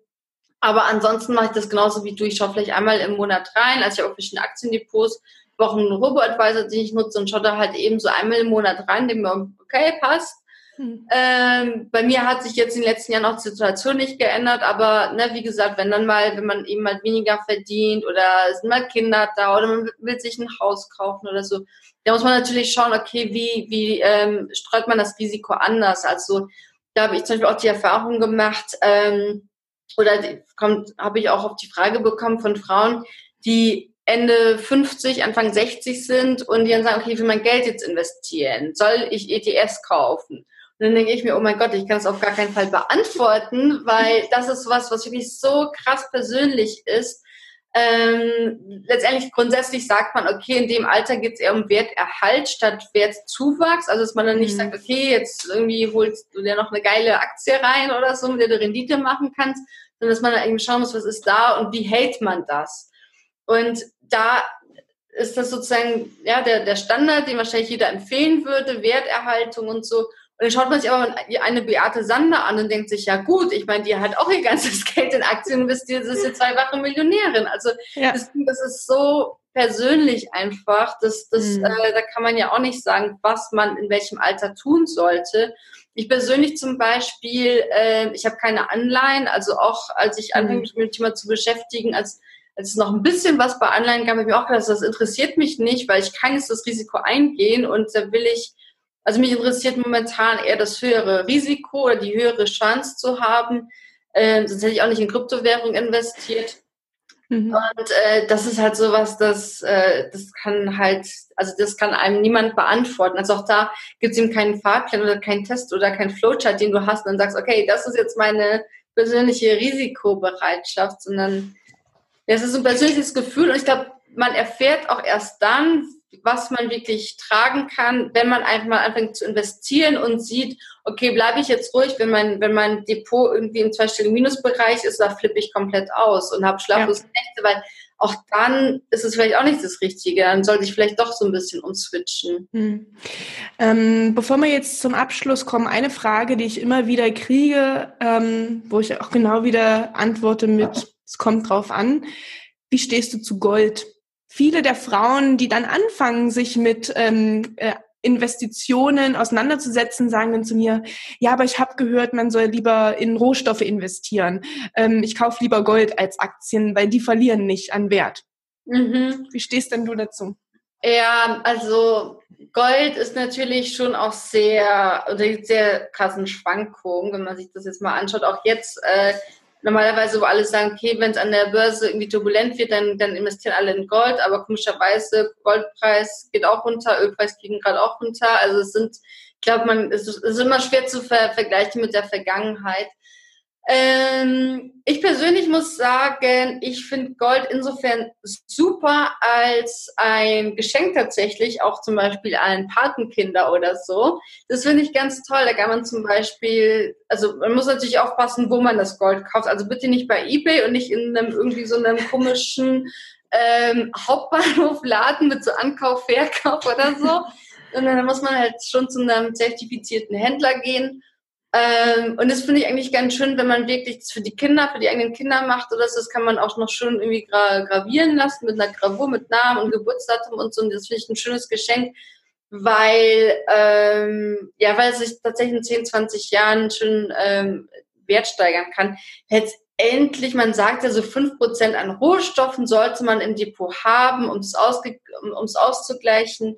aber ansonsten mache ich das genauso wie du. Ich schaue vielleicht einmal im Monat rein. Also ich habe auch verschiedene Aktiendepots, einen Robo-Advisor, den ich nutze und schaue da halt eben so einmal im Monat rein, dem mir okay passt. Hm. Ähm, bei mir hat sich jetzt in den letzten Jahren auch die Situation nicht geändert, aber ne, wie gesagt, wenn dann mal, wenn man eben mal weniger verdient oder es sind mal Kinder da oder man will sich ein Haus kaufen oder so, da muss man natürlich schauen, okay, wie, wie ähm, streut man das Risiko anders? Also da habe ich zum Beispiel auch die Erfahrung gemacht, ähm, oder kommt, habe ich auch auf die Frage bekommen von Frauen, die Ende 50, Anfang 60 sind und die dann sagen, okay, ich will mein Geld jetzt investieren. Soll ich ETFs kaufen? Und dann denke ich mir, oh mein Gott, ich kann es auf gar keinen Fall beantworten, weil *laughs* das ist was, was wirklich so krass persönlich ist. Ähm, letztendlich grundsätzlich sagt man, okay, in dem Alter geht es eher um Werterhalt statt Wertzuwachs. Also dass man dann nicht mhm. sagt, okay, jetzt irgendwie holst du dir noch eine geile Aktie rein oder so, mit der du Rendite machen kannst, sondern dass man dann irgendwie schauen muss, was ist da und wie hält man das. Und da ist das sozusagen ja der, der Standard, den wahrscheinlich jeder empfehlen würde, Werterhaltung und so. Und dann schaut man sich aber eine Beate Sander an und denkt sich, ja gut, ich meine, die hat auch ihr ganzes *laughs* Geld in Aktien investiert, das ist jetzt zweifache Millionärin. Also ja. das, das, ist so persönlich einfach, das, das, mhm. äh, da kann man ja auch nicht sagen, was man in welchem Alter tun sollte. Ich persönlich zum Beispiel, äh, ich habe keine Anleihen, also auch als ich anfing, mich mit dem Thema zu beschäftigen, als als es noch ein bisschen was bei Anleihen gab, habe ich mir auch gedacht, das interessiert mich nicht, weil ich kann jetzt das Risiko eingehen und da will ich, also mich interessiert momentan eher das höhere Risiko oder die höhere Chance zu haben. Äh, sonst hätte ich auch nicht in Kryptowährung investiert. Mhm. Und äh, das ist halt sowas, das, äh, das kann halt, also das kann einem niemand beantworten. Also auch da gibt es eben keinen Fahrplan oder keinen Test oder keinen Flowchart, den du hast und dann sagst, okay, das ist jetzt meine persönliche Risikobereitschaft, sondern das ist ein persönliches Gefühl und ich glaube, man erfährt auch erst dann, was man wirklich tragen kann, wenn man einfach mal anfängt zu investieren und sieht, okay, bleibe ich jetzt ruhig, wenn mein, wenn mein Depot irgendwie im zweistelligen Minusbereich ist, da flippe ich komplett aus und habe schlaflose ja. Nächte, weil auch dann ist es vielleicht auch nicht das Richtige. Dann sollte ich vielleicht doch so ein bisschen umswitchen. Hm. Ähm, bevor wir jetzt zum Abschluss kommen, eine Frage, die ich immer wieder kriege, ähm, wo ich auch genau wieder antworte mit es kommt drauf an, wie stehst du zu Gold? Viele der Frauen, die dann anfangen, sich mit ähm, äh, Investitionen auseinanderzusetzen, sagen dann zu mir, ja, aber ich habe gehört, man soll lieber in Rohstoffe investieren. Ähm, ich kaufe lieber Gold als Aktien, weil die verlieren nicht an Wert. Mhm. Wie stehst denn du dazu? Ja, also Gold ist natürlich schon auch sehr, oder sehr krassen Schwankungen, wenn man sich das jetzt mal anschaut. Auch jetzt äh, normalerweise, wo alle sagen, okay, wenn es an der Börse irgendwie turbulent wird, dann, dann investieren alle in Gold, aber komischerweise, Goldpreis geht auch runter, Ölpreis fliegen gerade auch runter. Also es sind, ich glaube, man, es ist, es ist immer schwer zu ver vergleichen mit der Vergangenheit. Ähm, ich persönlich muss sagen, ich finde Gold insofern super als ein Geschenk tatsächlich, auch zum Beispiel an Patenkinder oder so. Das finde ich ganz toll. Da kann man zum Beispiel, also man muss natürlich aufpassen, wo man das Gold kauft. Also bitte nicht bei eBay und nicht in einem irgendwie so einem komischen ähm, Hauptbahnhofladen mit so Ankauf, Verkauf oder so. *laughs* Sondern da muss man halt schon zu einem zertifizierten Händler gehen ähm, und das finde ich eigentlich ganz schön, wenn man wirklich das für die Kinder, für die eigenen Kinder macht oder so. Das kann man auch noch schön irgendwie gra gravieren lassen mit einer Gravur, mit Namen und Geburtsdatum und so. Und das finde ich ein schönes Geschenk, weil, ähm, ja, weil es sich tatsächlich in 10, 20 Jahren schön ähm, Wert steigern kann. Letztendlich, man sagt ja so 5% an Rohstoffen sollte man im Depot haben, um es um, auszugleichen.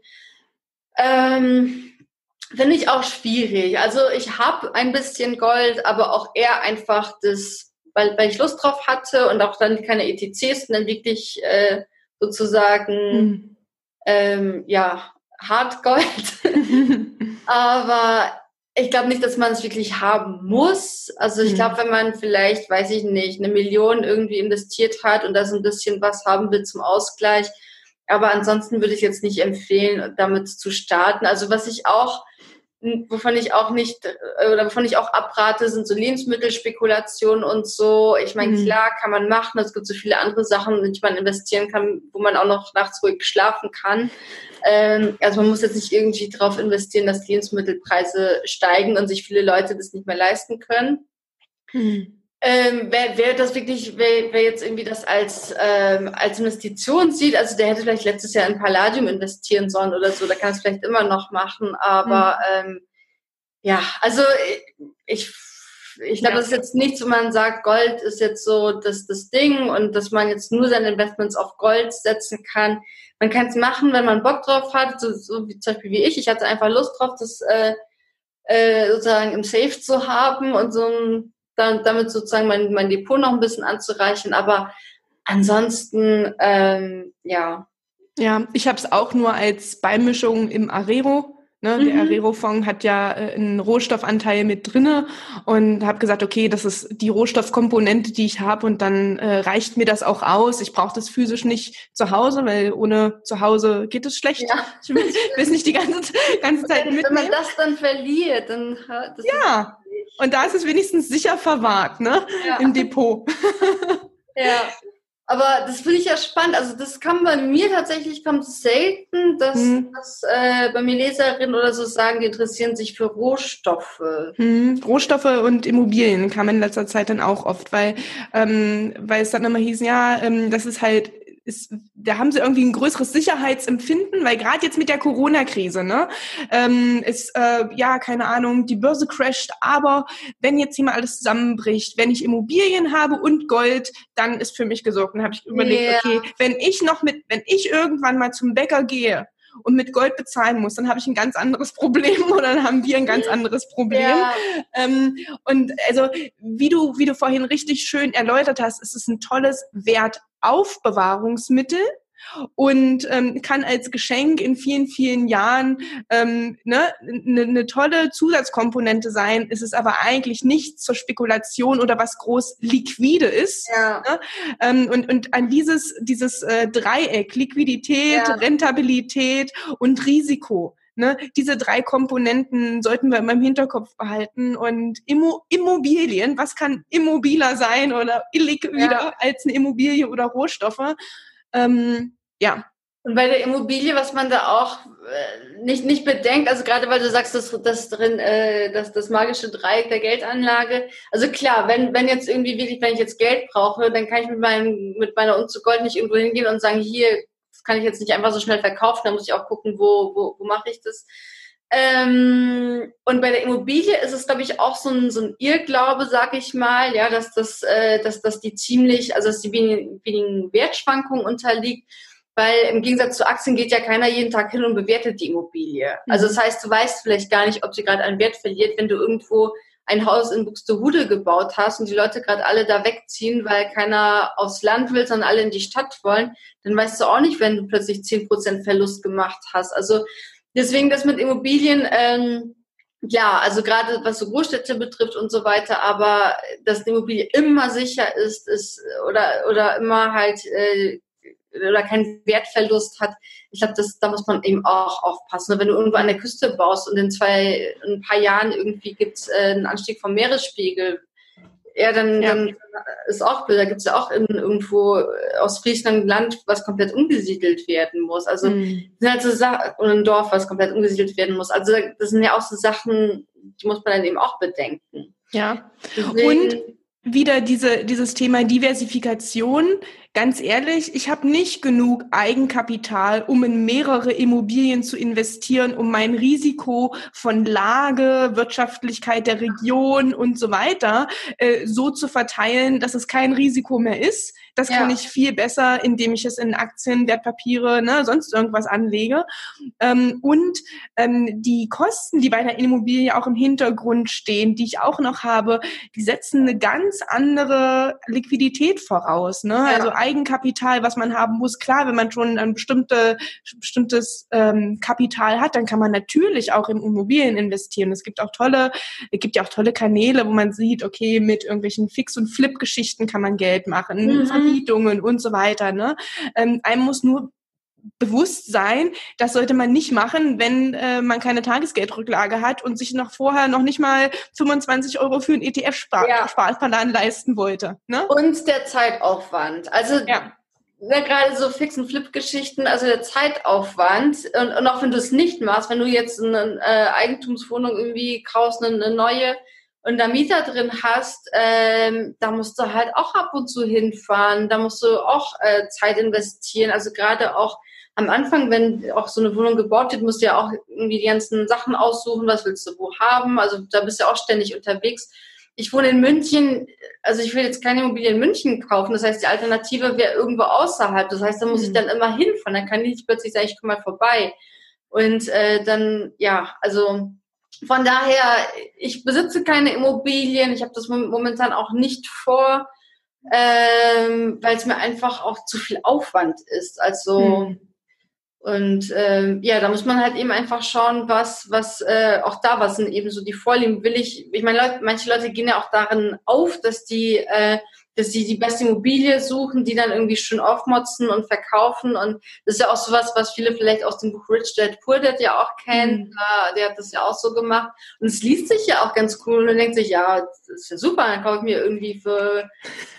Ähm, Finde ich auch schwierig. Also ich habe ein bisschen Gold, aber auch eher einfach das, weil, weil ich Lust drauf hatte und auch dann keine ETCs und dann wirklich äh, sozusagen mhm. ähm, ja Hartgold. *laughs* aber ich glaube nicht, dass man es wirklich haben muss. Also ich glaube, mhm. wenn man vielleicht, weiß ich nicht, eine Million irgendwie investiert hat und da so ein bisschen was haben will zum Ausgleich. Aber ansonsten würde ich jetzt nicht empfehlen, damit zu starten. Also was ich auch wovon ich auch nicht äh, oder wovon ich auch abrate, sind so Lebensmittelspekulationen und so. Ich meine, mhm. klar kann man machen, es gibt so viele andere Sachen, in die man investieren kann, wo man auch noch nachts ruhig schlafen kann. Ähm, also man muss jetzt nicht irgendwie darauf investieren, dass Lebensmittelpreise steigen und sich viele Leute das nicht mehr leisten können. Mhm. Ähm, wer, wer das wirklich, wer, wer jetzt irgendwie das als, ähm, als Investition sieht, also der hätte vielleicht letztes Jahr in Palladium investieren sollen oder so, da kann es vielleicht immer noch machen, aber mhm. ähm, ja, also ich, ich glaube, ja. das ist jetzt nichts, wo man sagt, Gold ist jetzt so das, das Ding und dass man jetzt nur seine Investments auf Gold setzen kann. Man kann es machen, wenn man Bock drauf hat, so, so wie zum Beispiel wie ich. Ich hatte einfach Lust drauf, das äh, äh, sozusagen im Safe zu haben und so ein, dann, damit sozusagen mein, mein Depot noch ein bisschen anzureichen. Aber ansonsten, ähm, ja. Ja, ich habe es auch nur als Beimischung im Arero Ne? Mhm. Der Arero-Fonds hat ja äh, einen Rohstoffanteil mit drinne und habe gesagt, okay, das ist die Rohstoffkomponente, die ich habe und dann äh, reicht mir das auch aus. Ich brauche das physisch nicht zu Hause, weil ohne zu Hause geht es schlecht. Ja. Ich will, will nicht die ganze, ganze Zeit mitnehmen. Wenn man das dann verliert, dann das ja. Und da ist es wenigstens sicher verwahrt, ne? Ja. Im Depot. *laughs* Ja. Aber das finde ich ja spannend. Also das kann bei mir tatsächlich kommt selten, dass, hm. dass äh, bei mir Leserinnen oder so sagen, die interessieren sich für Rohstoffe. Hm. Rohstoffe und Immobilien kam in letzter Zeit dann auch oft, weil ähm, weil es dann immer hieß, ja, ähm, das ist halt ist, da haben sie irgendwie ein größeres Sicherheitsempfinden, weil gerade jetzt mit der Corona-Krise, ne, ähm, ist äh, ja keine Ahnung, die Börse crasht, aber wenn jetzt hier mal alles zusammenbricht, wenn ich Immobilien habe und Gold, dann ist für mich gesorgt. Dann habe ich überlegt, yeah. okay, wenn ich noch mit, wenn ich irgendwann mal zum Bäcker gehe und mit Gold bezahlen muss, dann habe ich ein ganz anderes Problem *laughs* oder dann haben wir ein ganz anderes Problem. Ja. Ähm, und also wie du, wie du vorhin richtig schön erläutert hast, ist es ein tolles Wertaufbewahrungsmittel und ähm, kann als Geschenk in vielen, vielen Jahren ähm, ne, eine ne tolle Zusatzkomponente sein, ist es aber eigentlich nichts zur Spekulation oder was groß liquide ist. Ja. Ne? Ähm, und, und an dieses, dieses äh, Dreieck, Liquidität, ja. Rentabilität und Risiko, Ne, diese drei Komponenten sollten wir immer im Hinterkopf behalten. Und Immo Immobilien, was kann immobiler sein oder illiquider ja. als eine Immobilie oder Rohstoffe? Ähm, ja. Und bei der Immobilie, was man da auch äh, nicht, nicht bedenkt, also gerade weil du sagst, dass das drin, äh, das, das magische Dreieck der Geldanlage. Also klar, wenn, wenn jetzt irgendwie wirklich, wenn ich jetzt Geld brauche, dann kann ich mit meinem, mit meiner Unzu Gold nicht irgendwo hingehen und sagen, hier, kann ich jetzt nicht einfach so schnell verkaufen, da muss ich auch gucken, wo, wo, wo mache ich das. Ähm, und bei der Immobilie ist es, glaube ich, auch so ein, so ein Irrglaube, sag ich mal, ja, dass das, äh, dass, dass die ziemlich, also dass die wenigen, wenigen Wertschwankungen unterliegt weil im Gegensatz zu Aktien geht ja keiner jeden Tag hin und bewertet die Immobilie. Mhm. Also das heißt, du weißt vielleicht gar nicht, ob sie gerade einen Wert verliert, wenn du irgendwo ein Haus in Buxtehude gebaut hast und die Leute gerade alle da wegziehen, weil keiner aufs Land will, sondern alle in die Stadt wollen, dann weißt du auch nicht, wenn du plötzlich zehn Prozent Verlust gemacht hast. Also deswegen das mit Immobilien, ähm, ja, also gerade was so Großstädte betrifft und so weiter, aber dass die Immobilie immer sicher ist, ist oder oder immer halt äh, oder keinen Wertverlust hat. Ich glaube, das, da muss man eben auch aufpassen. Wenn du irgendwo an der Küste baust und in zwei, in ein paar Jahren irgendwie gibt es äh, einen Anstieg vom Meeresspiegel, ja, dann, ja. dann ist auch blöd. Da gibt es ja auch in, irgendwo aus Friesland Land, was komplett umgesiedelt werden muss. Also mhm. sind halt so Sachen, und ein Dorf, was komplett umgesiedelt werden muss. Also das sind ja auch so Sachen, die muss man dann eben auch bedenken. Ja. Deswegen, und wieder diese, dieses Thema Diversifikation Ganz ehrlich, ich habe nicht genug Eigenkapital, um in mehrere Immobilien zu investieren, um mein Risiko von Lage, Wirtschaftlichkeit der Region und so weiter äh, so zu verteilen, dass es kein Risiko mehr ist. Das ja. kann ich viel besser, indem ich es in Aktien, Wertpapiere, ne, sonst irgendwas anlege. Ähm, und ähm, die Kosten, die bei der Immobilie auch im Hintergrund stehen, die ich auch noch habe, die setzen eine ganz andere Liquidität voraus. Ne? Ja. Also Eigenkapital, was man haben muss. Klar, wenn man schon ein bestimmte, bestimmtes ähm, Kapital hat, dann kann man natürlich auch in Immobilien investieren. Es gibt auch tolle, es gibt ja auch tolle Kanäle, wo man sieht, okay, mit irgendwelchen Fix- und Flip-Geschichten kann man Geld machen, mhm. Vermietungen und so weiter. Ne? Ähm, einem muss nur bewusst sein, das sollte man nicht machen, wenn äh, man keine Tagesgeldrücklage hat und sich noch vorher noch nicht mal 25 Euro für einen ETF-Sparplan ja. leisten wollte. Ne? Und der Zeitaufwand. Also ja. Ja, gerade so Fix- und Flip-Geschichten, also der Zeitaufwand und, und auch wenn du es nicht machst, wenn du jetzt eine äh, Eigentumswohnung irgendwie kaufst, eine, eine neue und da Mieter drin hast, ähm, da musst du halt auch ab und zu hinfahren, da musst du auch äh, Zeit investieren, also gerade auch am Anfang, wenn auch so eine Wohnung gebaut wird, musst du ja auch irgendwie die ganzen Sachen aussuchen, was willst du wo haben. Also da bist du ja auch ständig unterwegs. Ich wohne in München, also ich will jetzt keine Immobilie in München kaufen. Das heißt, die Alternative wäre irgendwo außerhalb. Das heißt, da muss ich dann immer hinfahren. Dann kann ich nicht plötzlich sagen, ich komme mal vorbei. Und äh, dann, ja, also von daher, ich besitze keine Immobilien. Ich habe das momentan auch nicht vor, ähm, weil es mir einfach auch zu viel Aufwand ist. Also hm. und ähm, ja, da muss man halt eben einfach schauen, was was äh, auch da was sind eben so die Vorlieben. Will ich? Ich meine, Leute, manche Leute gehen ja auch darin auf, dass die äh, dass sie die beste Immobilie suchen, die dann irgendwie schön aufmotzen und verkaufen. Und das ist ja auch sowas, was viele vielleicht aus dem Buch Rich Dad Poor Dad ja auch kennen. Mhm. Der hat das ja auch so gemacht. Und es liest sich ja auch ganz cool und man denkt sich, ja, das ist ja super, dann kaufe ich mir irgendwie für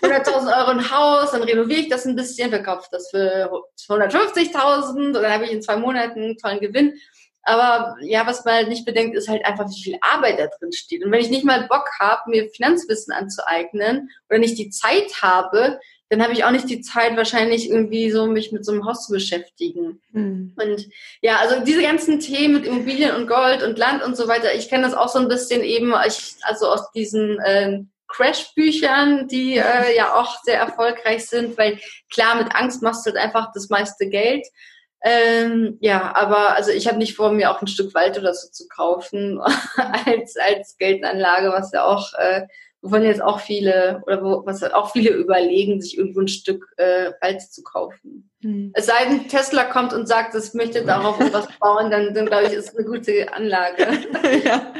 100.000 Euro ein Haus, dann renoviere ich das ein bisschen, verkaufe das für 150.000 und dann habe ich in zwei Monaten einen tollen Gewinn. Aber ja, was man halt nicht bedenkt, ist halt einfach, wie viel Arbeit da drin steht. Und wenn ich nicht mal Bock habe, mir Finanzwissen anzueignen oder nicht die Zeit habe, dann habe ich auch nicht die Zeit, wahrscheinlich irgendwie so mich mit so einem Haus zu beschäftigen. Mhm. Und ja, also diese ganzen Themen mit Immobilien und Gold und Land und so weiter, ich kenne das auch so ein bisschen eben, ich, also aus diesen äh, Crash-Büchern, die äh, ja auch sehr erfolgreich sind, weil klar, mit Angst machst du halt einfach das meiste Geld. Ähm, ja, aber also ich habe nicht vor, mir auch ein Stück Wald oder so zu kaufen *laughs* als, als Geldanlage, was ja auch, äh, wovon jetzt auch viele, oder wo, was auch viele überlegen, sich irgendwo ein Stück äh, Wald zu kaufen. Hm. Es sei denn, Tesla kommt und sagt, es möchte darauf *laughs* was bauen, dann, dann glaube ich, ist es eine gute Anlage. *laughs* ja.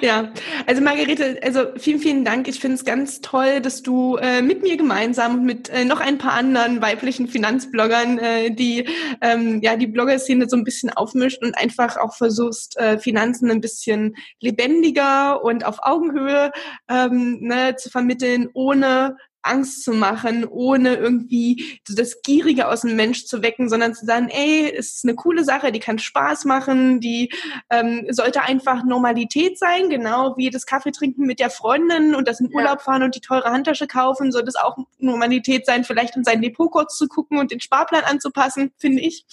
ja, also Margarete, also vielen, vielen Dank. Ich finde es ganz toll, dass du äh, mit mir gemeinsam und mit äh, noch ein paar anderen weiblichen Finanzbloggern, äh, die ähm, ja die Blogger-Szene so ein bisschen aufmischt und einfach auch versuchst, äh, Finanzen ein bisschen lebendiger und auf Augenhöhe ähm, ne, zu vermitteln, ohne Angst zu machen, ohne irgendwie das Gierige aus dem Mensch zu wecken, sondern zu sagen, ey, es ist eine coole Sache, die kann Spaß machen, die ähm, sollte einfach Normalität sein, genau wie das Kaffee trinken mit der Freundin und das in Urlaub fahren und die teure Handtasche kaufen, sollte es auch Normalität sein, vielleicht in sein Depot kurz zu gucken und den Sparplan anzupassen, finde ich.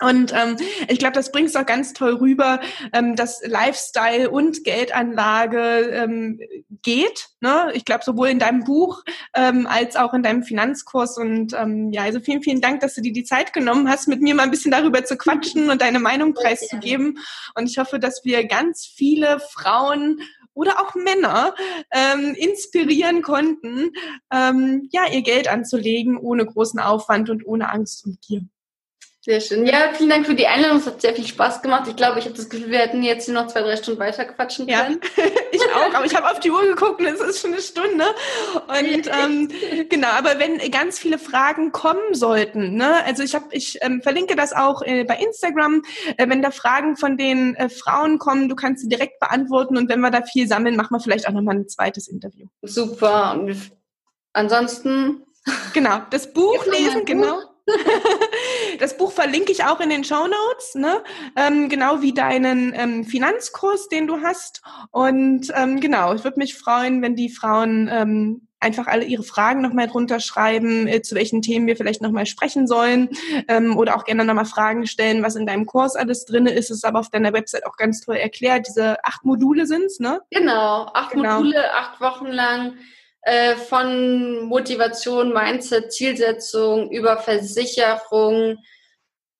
Und ähm, ich glaube, das bringt es auch ganz toll rüber, ähm, dass Lifestyle und Geldanlage ähm, geht. Ne? Ich glaube, sowohl in deinem Buch ähm, als auch in deinem Finanzkurs. Und ähm, ja, also vielen, vielen Dank, dass du dir die Zeit genommen hast, mit mir mal ein bisschen darüber zu quatschen und deine Meinung preiszugeben. Und ich hoffe, dass wir ganz viele Frauen oder auch Männer ähm, inspirieren konnten, ähm, ja, ihr Geld anzulegen ohne großen Aufwand und ohne Angst und Gier. Sehr schön. Ja, vielen Dank für die Einladung. Es hat sehr viel Spaß gemacht. Ich glaube, ich habe das Gefühl, wir hätten jetzt noch zwei, drei Stunden weiter quatschen können. Ja, *laughs* ich auch. Aber ich habe auf die Uhr geguckt und es ist schon eine Stunde. Und *laughs* ähm, genau, aber wenn ganz viele Fragen kommen sollten, ne, also ich habe, ich ähm, verlinke das auch äh, bei Instagram. Äh, wenn da Fragen von den äh, Frauen kommen, du kannst sie direkt beantworten. Und wenn wir da viel sammeln, machen wir vielleicht auch nochmal ein zweites Interview. Super. ansonsten. Genau, das Buch lesen, genau. *laughs* das Buch verlinke ich auch in den Show Notes, ne? Ähm, genau wie deinen ähm, Finanzkurs, den du hast. Und ähm, genau, ich würde mich freuen, wenn die Frauen ähm, einfach alle ihre Fragen nochmal drunter schreiben, äh, zu welchen Themen wir vielleicht nochmal sprechen sollen ähm, oder auch gerne nochmal Fragen stellen, was in deinem Kurs alles drin ist. Es ist aber auf deiner Website auch ganz toll erklärt. Diese acht Module sind's, ne? Genau, acht genau. Module, acht Wochen lang äh, von Motivation, Mindset, Zielsetzung über Versicherung,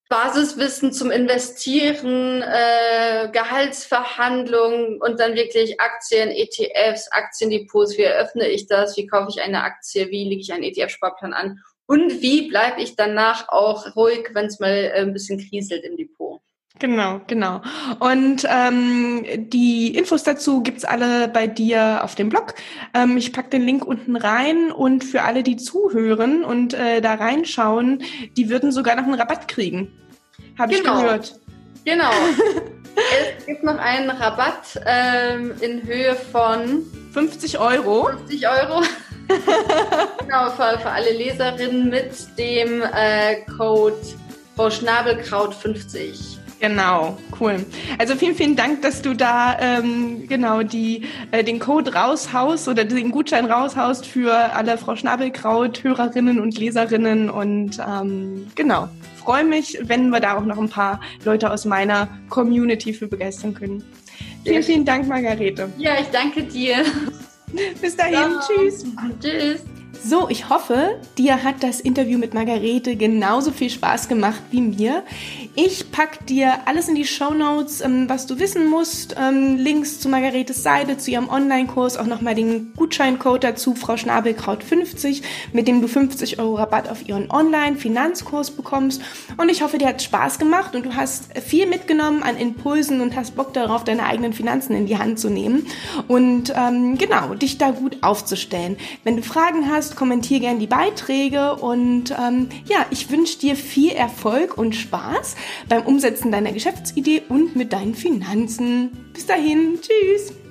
Basiswissen zum Investieren, äh, Gehaltsverhandlungen und dann wirklich Aktien, ETFs, Aktiendepots. Wie eröffne ich das? Wie kaufe ich eine Aktie? Wie lege ich einen ETF-Sparplan an? Und wie bleibe ich danach auch ruhig, wenn es mal äh, ein bisschen kriselt im Depot? Genau, genau. Und ähm, die Infos dazu gibt's alle bei dir auf dem Blog. Ähm, ich pack den Link unten rein und für alle, die zuhören und äh, da reinschauen, die würden sogar noch einen Rabatt kriegen. Habe genau. ich gehört. Genau. *laughs* es gibt noch einen Rabatt ähm, in Höhe von 50 Euro. 50 Euro. *laughs* genau, für, für alle Leserinnen mit dem äh, Code Frau Schnabelkraut 50. Genau, cool. Also vielen, vielen Dank, dass du da ähm, genau die äh, den Code raushaust oder den Gutschein raushaust für alle Frau Schnabelkraut Hörerinnen und Leserinnen und ähm, genau. Freue mich, wenn wir da auch noch ein paar Leute aus meiner Community für begeistern können. Vielen, vielen Dank, Margarete. Ja, ich danke dir. Bis dahin. Ja. Tschüss. Tschüss. So, ich hoffe, dir hat das Interview mit Margarete genauso viel Spaß gemacht wie mir. Ich pack dir alles in die Show Notes, ähm, was du wissen musst. Ähm, Links zu Margaretes Seite, zu ihrem Online-Kurs, auch nochmal den Gutscheincode dazu, Frau Schnabelkraut 50, mit dem du 50 Euro Rabatt auf ihren Online-Finanzkurs bekommst. Und ich hoffe, dir hat Spaß gemacht und du hast viel mitgenommen an Impulsen und hast Bock darauf, deine eigenen Finanzen in die Hand zu nehmen und ähm, genau, dich da gut aufzustellen. Wenn du Fragen hast, kommentier gerne die Beiträge und ähm, ja, ich wünsche dir viel Erfolg und Spaß beim Umsetzen deiner Geschäftsidee und mit deinen Finanzen. Bis dahin, tschüss!